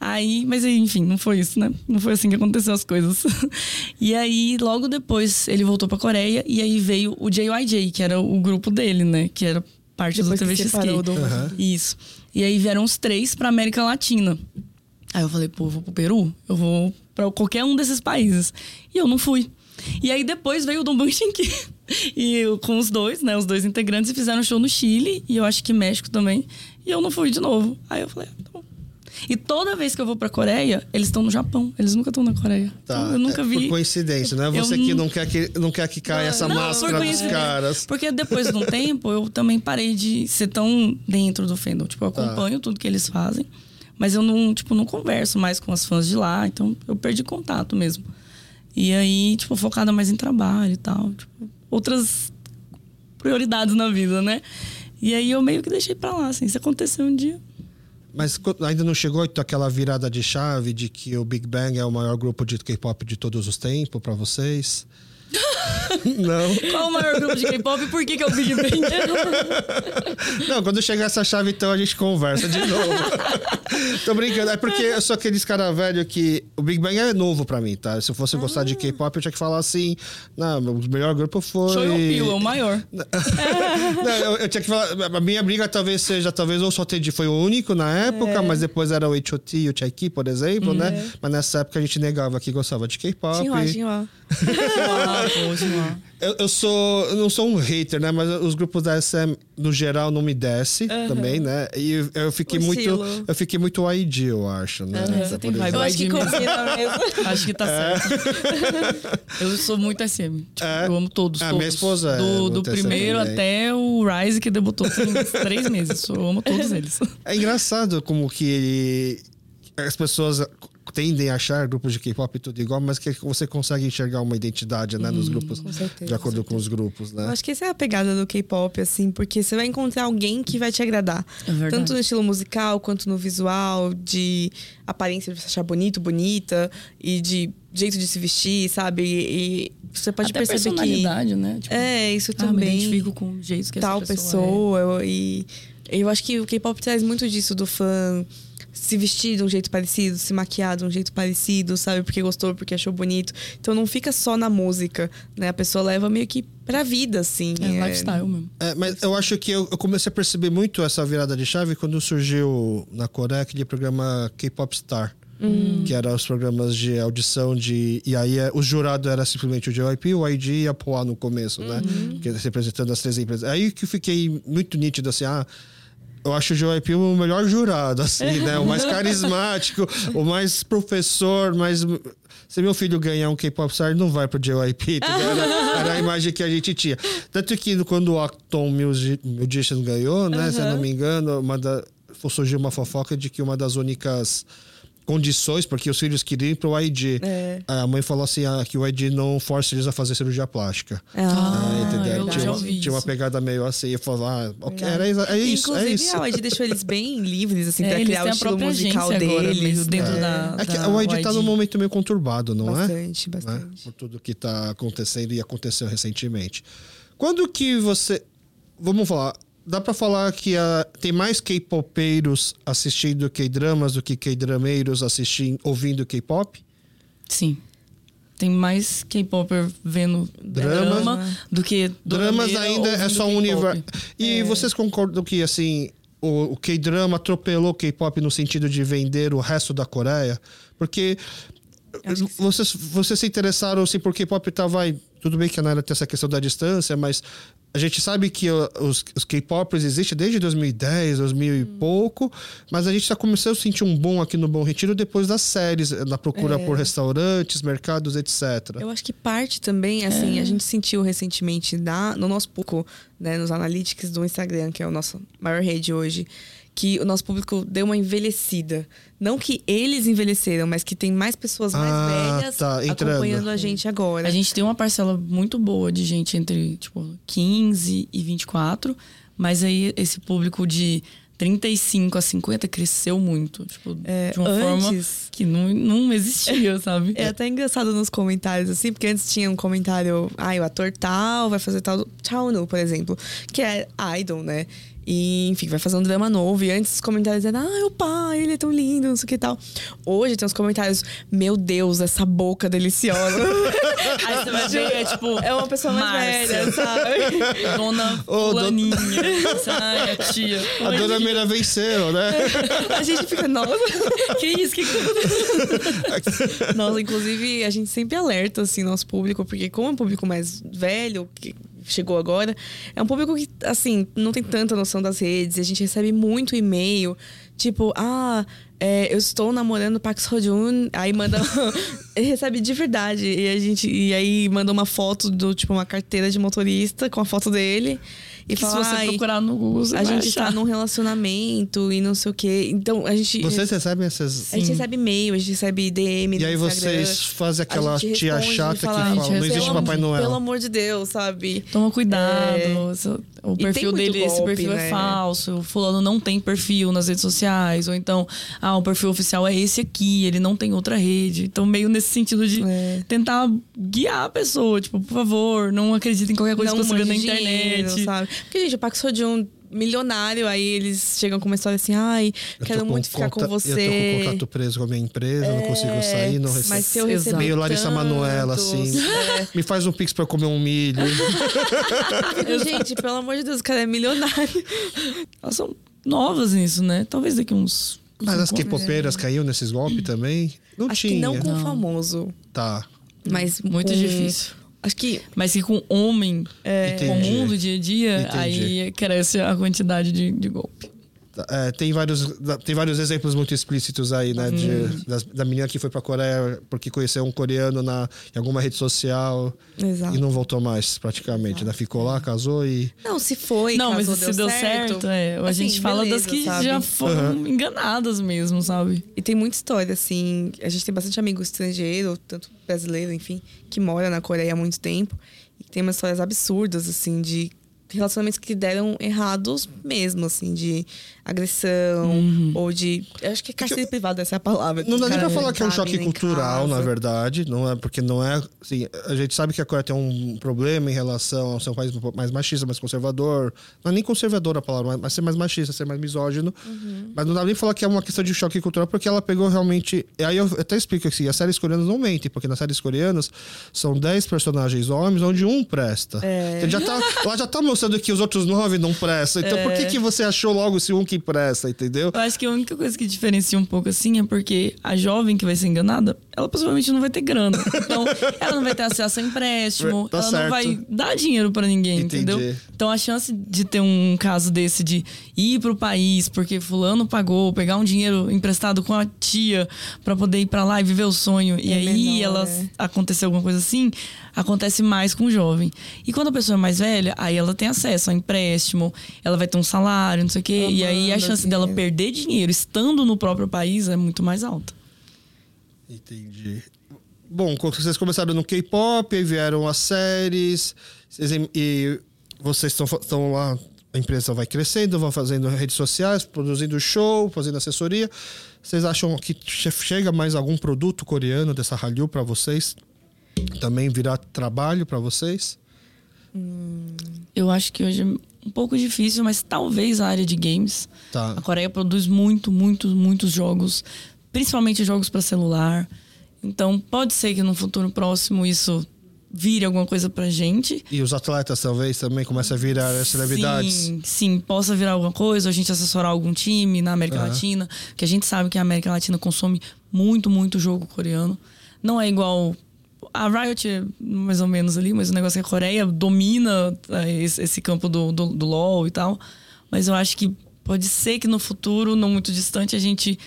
Aí, mas enfim, não foi isso, né? Não foi assim que aconteceu as coisas. e aí, logo depois, ele voltou pra Coreia e aí veio o JYJ, que era o grupo dele, né? Que era parte depois do TVXQ. Do... Uhum. Isso. E aí vieram os três pra América Latina. Aí eu falei, pô, eu vou pro Peru? Eu vou pra qualquer um desses países. E eu não fui. E aí depois veio o Dom Bunchinki. e eu, com os dois, né? Os dois integrantes, e fizeram show no Chile. E eu acho que México também. E eu não fui de novo. Aí eu falei, ah. E toda vez que eu vou pra Coreia, eles estão no Japão. Eles nunca estão na Coreia. Tá. Então, eu nunca é, vi. Por coincidência, né? Você eu... que não quer que, não quer que caia não, essa não, máscara dos caras. Porque depois de um tempo, eu também parei de ser tão dentro do fandom. Tipo, eu tá. acompanho tá. tudo que eles fazem. Mas eu não, tipo, não converso mais com as fãs de lá. Então, eu perdi contato mesmo. E aí, tipo, focada mais em trabalho e tal. Tipo, outras prioridades na vida, né? E aí eu meio que deixei pra lá, assim. Se aconteceu um dia, mas ainda não chegou aquela virada de chave de que o Big Bang é o maior grupo de K-pop de todos os tempos para vocês? Não. Qual o maior grupo de K-pop e por que, que é o Big Bang? Não, quando chegar essa chave, então a gente conversa de novo. Tô brincando. É porque eu sou aquele cara velho que. O Big Bang é novo pra mim, tá? Se eu fosse ah. gostar de K-pop, eu tinha que falar assim. Não, o melhor grupo foi. Shoyopil, é o maior. Não, eu, eu, tinha que falar. A minha briga talvez seja, talvez o Soteji foi o único na época, é. mas depois era o H.O.T. e o Chaiki, por exemplo, né? É. Mas nessa época a gente negava que gostava de K-pop. Tinha, tinha. eu, eu sou. Eu não sou um hater, né? Mas os grupos da SM, no geral, não me desce uhum. também, né? E eu, fiquei muito. Eu fiquei muito ID, eu acho, né? Uhum. Você tem eu acho que combina mesmo. acho que tá é. certo. eu sou muito SM. Tipo, é. Eu amo todos. É, todos. minha esposa Do, é do primeiro até o Rise, que debutou em três meses. Eu amo todos eles. É engraçado como que as pessoas tendem a achar grupos de K-pop tudo igual, mas que você consegue enxergar uma identidade, né, nos hum, grupos, certeza, de acordo com, com, os grupos, né? Eu acho que essa é a pegada do K-pop, assim, porque você vai encontrar alguém que vai te agradar. É tanto no estilo musical, quanto no visual, de aparência de você achar bonito, bonita, e de jeito de se vestir, sabe? E, você pode Até perceber personalidade, que... né? Tipo, é, isso ah, também. Me identifico com o jeito que tal essa pessoa, pessoa é. e eu acho que o K-pop traz muito disso do fã se vestir de um jeito parecido, se maquiar de um jeito parecido, sabe? Porque gostou, porque achou bonito. Então não fica só na música, né? A pessoa leva meio que pra vida, assim. É, é... lifestyle mesmo. É, mas eu acho que eu, eu, comecei a perceber muito essa virada de chave quando surgiu na Coreia aquele programa K-Pop Star. Hum. Que eram os programas de audição de. E aí é, o jurado era simplesmente o JYP, o ID e a POA no começo, né? Uhum. Que representando as três empresas. Aí que eu fiquei muito nítido assim, ah eu acho o JYP o melhor jurado, assim, né? O mais carismático, o mais professor, mais. Se meu filho ganhar um K-pop star, não vai pro JYP, tá era, era, a imagem que a gente tinha. Tanto que quando o Acton Musician ganhou, né? Uhum. Se eu não me engano, uma da, surgiu uma fofoca de que uma das únicas condições, porque os filhos queriam ir pro ID. É. A mãe falou assim ah, que o ID não força eles a fazer cirurgia plástica. Ah, é, entendeu? Tinha, uma, tinha uma pegada meio assim, eu falou, ah, okay, era, é isso, Inclusive, é isso. o ID deixou eles bem livres, assim, é, pra criar o estilo musical deles. Dentro é. da, é que da, o ID tá num momento meio conturbado, não bastante, é? Bastante, bastante. Né? Por tudo que tá acontecendo e aconteceu recentemente. Quando que você vamos falar. Dá pra falar que tem mais K-popeiros assistindo K-dramas do que K-drameiros assistindo, ouvindo K-pop? Sim. Tem mais K-popper vendo Dramas, drama do que Dramas ainda é só um universo. E é. vocês concordam que, assim, o, o K-drama atropelou o K-pop no sentido de vender o resto da Coreia? Porque vocês, vocês se interessaram assim, por K-pop tá, vai. Tudo bem que a Naira tem essa questão da distância, mas a gente sabe que os, os K-popers existem desde 2010, 2000 e hum. pouco, mas a gente já começou a sentir um bom aqui no Bom Retiro depois das séries, na procura é. por restaurantes, mercados, etc. Eu acho que parte também, assim, é. a gente sentiu recentemente na, no nosso pouco, né, nos analytics do Instagram, que é o nosso maior rede hoje, que o nosso público deu uma envelhecida. Não que eles envelheceram, mas que tem mais pessoas mais ah, velhas tá, acompanhando a gente agora. A gente tem uma parcela muito boa de gente entre, tipo, 15 e 24. Mas aí esse público de 35 a 50 cresceu muito. Tipo, é, de uma antes, forma que não, não existia, sabe? É até engraçado nos comentários, assim, porque antes tinha um comentário, ah, o ator tal vai fazer tal. Tchau, por exemplo, que é idol, né? E, enfim, vai fazer um drama novo. E antes os comentários eram, ah, o pai, ele é tão lindo, não sei o que tal. Hoje tem os comentários, meu Deus, essa boca deliciosa. Aí você vai ver, é tipo. É uma pessoa mais Márcia. velha, sabe? Dona oh, Fulaninha. Ai, a tia. A dona gente... Meira venceu, né? a gente fica, nossa. que isso? Que que Nossa, inclusive, a gente sempre alerta, assim, nosso público, porque como é um público mais velho, que chegou agora, é um público que, assim, não tem tanta noção das redes. A gente recebe muito e-mail, tipo, ah, é, eu estou namorando Pax Rodjun, aí manda. recebe de verdade. E, a gente, e aí manda uma foto do, tipo, uma carteira de motorista com a foto dele. E que fala, se você procurar no Google, a gente achar. tá num relacionamento e não sei o quê. Então a gente. Vocês recebem essas. A gente recebe e-mail, a gente recebe DM. E aí vocês fazem aquela tia chata fala, que fala: não existe Papai Noel. Pelo amor de Deus, sabe? Toma cuidado. É... O perfil dele, golpe, esse perfil é né? é falso. O fulano não tem perfil nas redes sociais. Ou então, ah, o perfil oficial é esse aqui, ele não tem outra rede. Então, meio nesse sentido de é. tentar guiar a pessoa. Tipo, por favor, não acredite em qualquer coisa não que você vê na internet. Sabe? Porque, gente, o Pax Sodium milionário, aí eles chegam com uma história assim, ai, quero muito ficar com você. Eu tô com o contrato preso com a minha empresa, é, não consigo sair, não recebo. Mas se eu receber Meio Larissa tantos, Manoela, assim. É. Me faz um pix pra eu comer um milho. Gente, pelo amor de Deus, o cara é milionário. Elas são novas nisso, né? Talvez daqui uns... Mas as K-popeiras caíam nesses golpes também? Não Acho tinha. que não com o famoso. Tá. Mas muito com... difícil. Acho que. Mas que com homem é, comum do dia a dia, Entendi. aí cresce a quantidade de, de golpe. É, tem, vários, tem vários exemplos muito explícitos aí, né? De, uhum. da, da, menina que foi pra Coreia porque conheceu um coreano na, em alguma rede social Exato. e não voltou mais, praticamente. Né? Ficou lá, casou e. Não, se foi. Não, casou, mas se deu, deu certo, certo é, a assim, gente fala beleza, das que sabe? já foram uhum. enganadas mesmo, sabe? E tem muita história, assim. A gente tem bastante amigo estrangeiro, tanto brasileiro, enfim, que mora na Coreia há muito tempo. E tem umas histórias absurdas, assim, de relacionamentos que deram errados mesmo, assim, de agressão uhum. ou de. Eu acho que cárcere privado, essa é a palavra. Não dá nem pra falar que é um choque cultural, na verdade. Não é, porque não é. Assim, a gente sabe que a Coreia tem um problema em relação a ser um país mais machista, mais conservador. Não é nem conservador a palavra, mas ser mais machista, ser mais misógino. Uhum. Mas não dá nem pra falar que é uma questão de choque cultural, porque ela pegou realmente. E aí eu até explico assim: as séries coreanas não mentem, porque nas séries coreanas são 10 personagens homens, onde um presta. É. já tá, ela já tá mostrando que os outros nove não prestam. Então é. por que, que você achou logo se um que presta, entendeu? Eu acho que a única coisa que diferencia um pouco assim é porque a jovem que vai ser enganada, ela possivelmente não vai ter grana. Então, ela não vai ter acesso a empréstimo, tá ela certo. não vai dar dinheiro para ninguém, Entendi. entendeu? Então, a chance de ter um caso desse de ir pro país porque fulano pagou, pegar um dinheiro emprestado com a tia para poder ir para lá e viver o sonho, é e aí menor, ela é. acontecer alguma coisa assim, acontece mais com o jovem. E quando a pessoa é mais velha, aí ela tem acesso a empréstimo, ela vai ter um salário, não sei o quê, e aí a chance dela perder dinheiro estando no próprio país é muito mais alta. Entendi. Bom, vocês começaram no K-pop, aí vieram as séries, e vocês estão lá, a empresa vai crescendo, vai fazendo redes sociais, produzindo show, fazendo assessoria. Vocês acham que chega mais algum produto coreano dessa Hallyu para vocês? Também virar trabalho para vocês? Hum, eu acho que hoje um pouco difícil, mas talvez a área de games. Tá. A Coreia produz muito, muito, muitos jogos, principalmente jogos para celular. Então, pode ser que no futuro próximo isso vire alguma coisa pra gente. E os atletas talvez também comecem a virar celebridades. Sim, sim, possa virar alguma coisa, a gente assessorar algum time na América uhum. Latina, que a gente sabe que a América Latina consome muito, muito jogo coreano. Não é igual a Riot, mais ou menos ali, mas o negócio é que a Coreia domina é, esse, campo do, do, do LoL e tal. Mas eu acho que pode ser que no futuro, não muito distante, a gente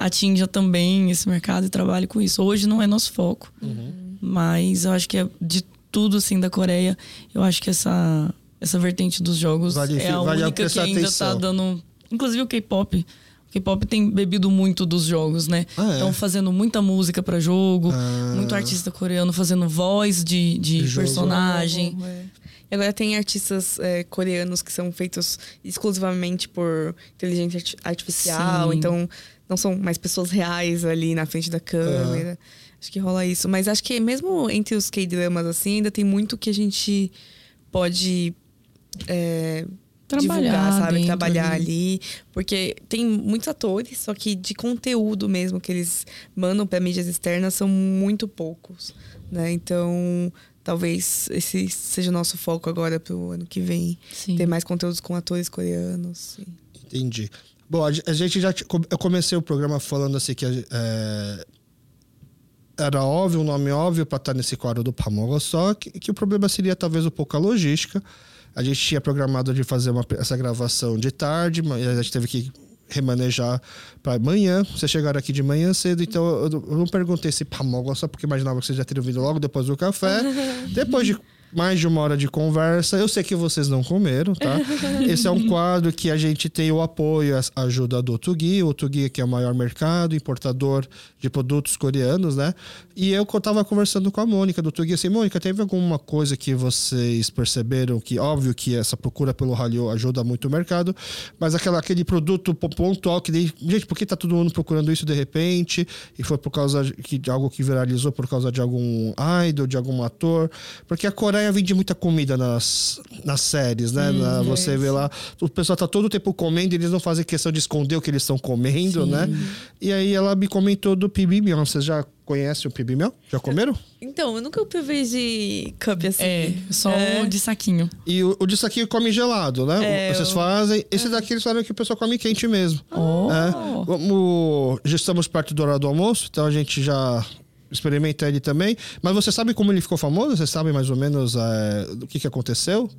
atinja também esse mercado e trabalhe com isso. Hoje não é nosso foco. Uhum. Mas eu acho que é de tudo, assim, da Coreia, eu acho que essa, essa vertente dos jogos vale, é a vale única que ainda tá atenção. tá dando... Inclusive o K-pop. O K-pop tem bebido muito dos jogos, né? Estão ah, é? fazendo muita música para jogo, ah. muito artista coreano fazendo voz de, de, de personagem. Jogo. É. E agora tem artistas é, coreanos que são feitos exclusivamente por inteligência artificial, Sim. então não são mais pessoas reais ali na frente da câmera. Acho que rola isso. Mas acho que mesmo entre os K-dramas, assim, ainda tem muito que a gente pode é, divulgar, sabe? Trabalhar ali. ali. Porque tem muitos atores, só que de conteúdo mesmo que eles mandam para mídias externas são muito poucos, né? Então, talvez esse seja o nosso foco agora pro ano que vem. Sim. Ter mais conteúdos com atores coreanos. Sim. Entendi. Bom, a gente já... Eu comecei o programa falando assim que... É, era óbvio, um nome óbvio para estar nesse quadro do Pamoga, só que, que, o problema seria talvez um pouco a logística. A gente tinha programado de fazer uma, essa gravação de tarde, mas a gente teve que remanejar para amanhã. Vocês chegaram aqui de manhã cedo, então eu, eu não perguntei se Pamoga só porque imaginava que vocês já teriam vindo logo depois do café. depois de mais de uma hora de conversa. Eu sei que vocês não comeram, tá? Esse é um quadro que a gente tem o apoio, a ajuda do Tugi, o Tugi que é o maior mercado, importador de produtos coreanos, né? E eu tava conversando com a Mônica do Tugi assim, Mônica, teve alguma coisa que vocês perceberam que, óbvio que essa procura pelo Hallyu ajuda muito o mercado, mas aquela, aquele produto pontual que, gente, por que tá todo mundo procurando isso de repente? E foi por causa de algo que viralizou por causa de algum idol, de algum ator? Porque a Coreia Coreia vende muita comida nas, nas séries, né? Hum, Na, você é vê lá, o pessoal tá todo o tempo comendo e eles não fazem questão de esconder o que eles estão comendo, Sim. né? E aí ela me comentou do PB Vocês já conhecem o PB Já comeram? Então, eu nunca provei de cup assim. É, só é. o de saquinho. E o, o, de saquinho come gelado, né? É, Vocês fazem. Esse é. daqui eles sabem que o pessoal come quente mesmo. Oh. É. já estamos perto do horário do almoço, então a gente já experimenta ele também. Mas você sabe como ele ficou famoso? Você sabe mais ou menos é, o que, que aconteceu?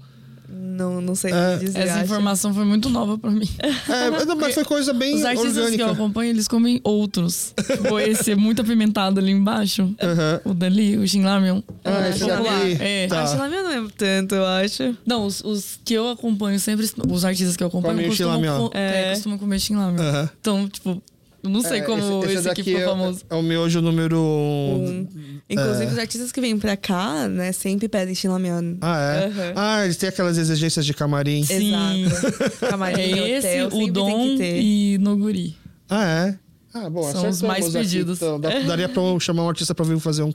Não, não sei é, dizer. Essa acho. informação foi muito nova para mim. É, não, mas foi coisa bem Os artistas orgânica. que eu acompanho, eles comem outros. tipo, esse é muito apimentado ali embaixo. Uhum. O dali, o Shinlamion. Ah, esse daqui. É. Tá. O Shinlamion não é tanto, eu acho. Não, os, os, que eu acompanho sempre, os artistas que eu acompanho costumam, co é. É, costumam comer Shinlamion. Uhum. Então, tipo, não sei é, como esse, esse, esse aqui ficou é, famoso. É o miojo número um. Inclusive, é. os artistas que vêm pra cá, né, sempre pedem Shinlamian. Ah, é? Uhum. Ah, eles têm aquelas exigências de camarim. Sim. Exato. camarim, é esse, hotel, o Dom e Noguri. Ah, é? Ah, bom, São os mais pedidos. Aqui, então. Daria pra eu chamar um artista pra vir fazer um,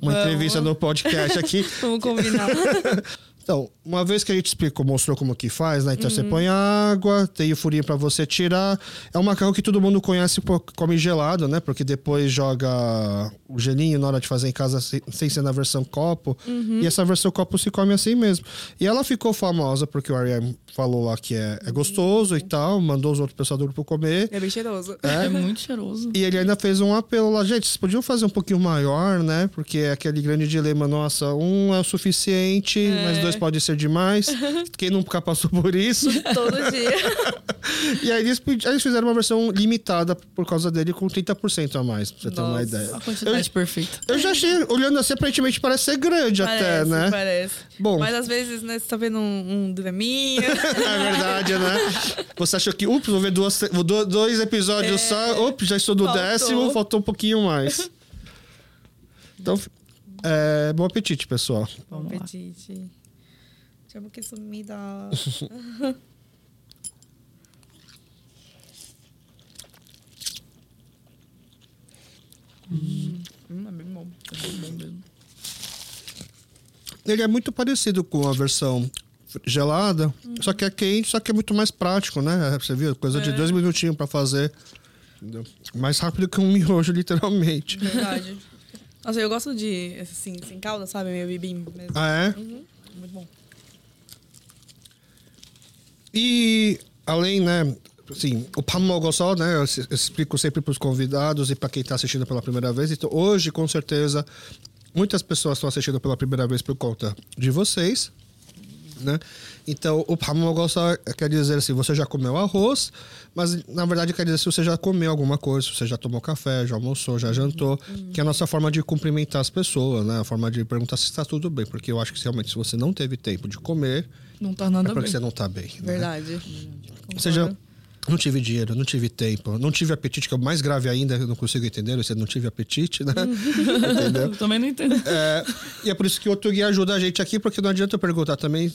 uma entrevista no podcast aqui. Vamos combinar. Então, uma vez que a gente explicou, mostrou como que faz, né? Então uhum. você põe água, tem o furinho para você tirar. É um macarrão que todo mundo conhece come gelado, né? Porque depois joga o gelinho na hora de fazer em casa sem ser na versão copo. Uhum. E essa versão copo se come assim mesmo. E ela ficou famosa porque o R.M. falou lá que é, é gostoso uhum. e tal, mandou os outros pessoal do grupo comer. É bem cheiroso. É. é muito cheiroso. E ele ainda fez um apelo lá, gente, vocês podiam fazer um pouquinho maior, né? Porque é aquele grande dilema, nossa, um é o suficiente, é. mas dois pode ser demais. Quem nunca passou por isso? Todo dia. e aí eles, eles, fizeram uma versão limitada por causa dele com 30% a mais, pra você Nossa, ter uma ideia. A quantidade eu, perfeita. Eu já achei, olhando assim, aparentemente parece ser grande parece, até, né? Parece. Bom. Mas às vezes, né, você tá vendo um, um draminha. Na é verdade, né? Você achou que, ups, vou ver duas, dois episódios é, só, ups, já estou no décimo, faltou um pouquinho mais. Então, é, bom apetite, pessoal. Bom apetite. Deixa eu que sumir da. Hum, é bem bom. É bem bom mesmo. Ele é muito parecido com a versão gelada. Hum. Só que é quente, só que é muito mais prático, né? Você viu? Coisa é. de dois minutinhos para fazer. Entendeu? Mais rápido que um miojo, literalmente. Verdade. Nossa, eu gosto de, assim, sem calda, sabe? Meio bibim mesmo. Ah, é? Uhum. Muito bom. E, além, né, assim, o Pamogosol, né, eu explico sempre para os convidados e para quem está assistindo pela primeira vez. Então, hoje, com certeza, muitas pessoas estão assistindo pela primeira vez por conta de vocês, né? Então, o Pamogosol quer dizer assim, você já comeu arroz, mas na verdade quer dizer se você já comeu alguma coisa, se você já tomou café, já almoçou, já jantou, uhum. que é a nossa forma de cumprimentar as pessoas, né? A forma de perguntar se está tudo bem, porque eu acho que realmente se você não teve tempo de comer, não tá nada é porque bem. você não tá bem. Né? Verdade. Né? Ou seja, não tive dinheiro, não tive tempo, não tive apetite, que é o mais grave ainda, eu não consigo entender, você não tive apetite, né? Entendeu? Eu também não entendo. É, e é por isso que o Tugi ajuda a gente aqui, porque não adianta eu perguntar também,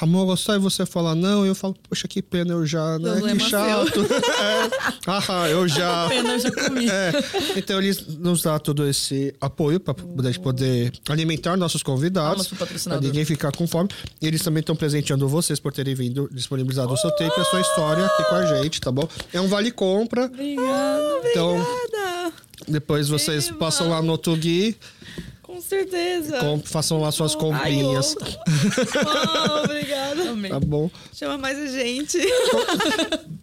amor, gostar e você falar não, eu falo, poxa, que pena, eu já, né? Problema que chato. é. Ah, eu já. Que pena, eu já comi. É. Então eles nos dão todo esse apoio para poder, poder alimentar nossos convidados, para ninguém ficar com fome. E eles também estão presenteando vocês por terem vindo disponibilizado o seu tempo e a sua história aqui com a gente tá bom? É um vale compra. Obrigada, então, obrigada. Depois vocês Eba. passam lá no Tugi. Com certeza. Com, façam lá suas comprinhas. oh, obrigada. Tá bom. Chama mais a gente.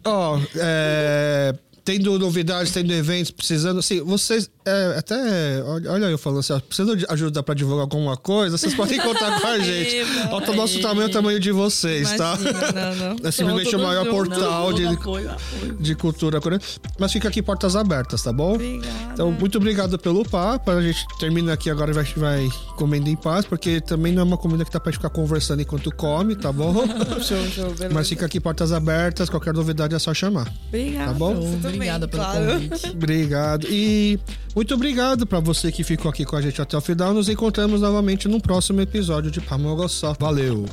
Ó, oh, é tendo novidades, tendo eventos, precisando. Assim, vocês. É, até. Olha eu falando assim, precisando de ajuda pra divulgar alguma coisa, vocês podem contar com a gente. Olha o nosso tamanho é o tamanho de vocês, tá? Imagina, tá? Não, não. É simplesmente o maior portal não, de, apoio, apoio. de cultura coreana. Mas fica aqui portas abertas, tá bom? Obrigada. Então, muito obrigado pelo papo. A gente termina aqui agora e vai, vai comendo em paz, porque também não é uma comida que dá pra ficar conversando enquanto come, tá bom? show, show, Mas fica aqui portas abertas, qualquer novidade é só chamar. Obrigada. Tá bom? Obrigada pelo claro. convite. Obrigado. E muito obrigado para você que ficou aqui com a gente até o final. Nos encontramos novamente no próximo episódio de Pamogossó. Valeu!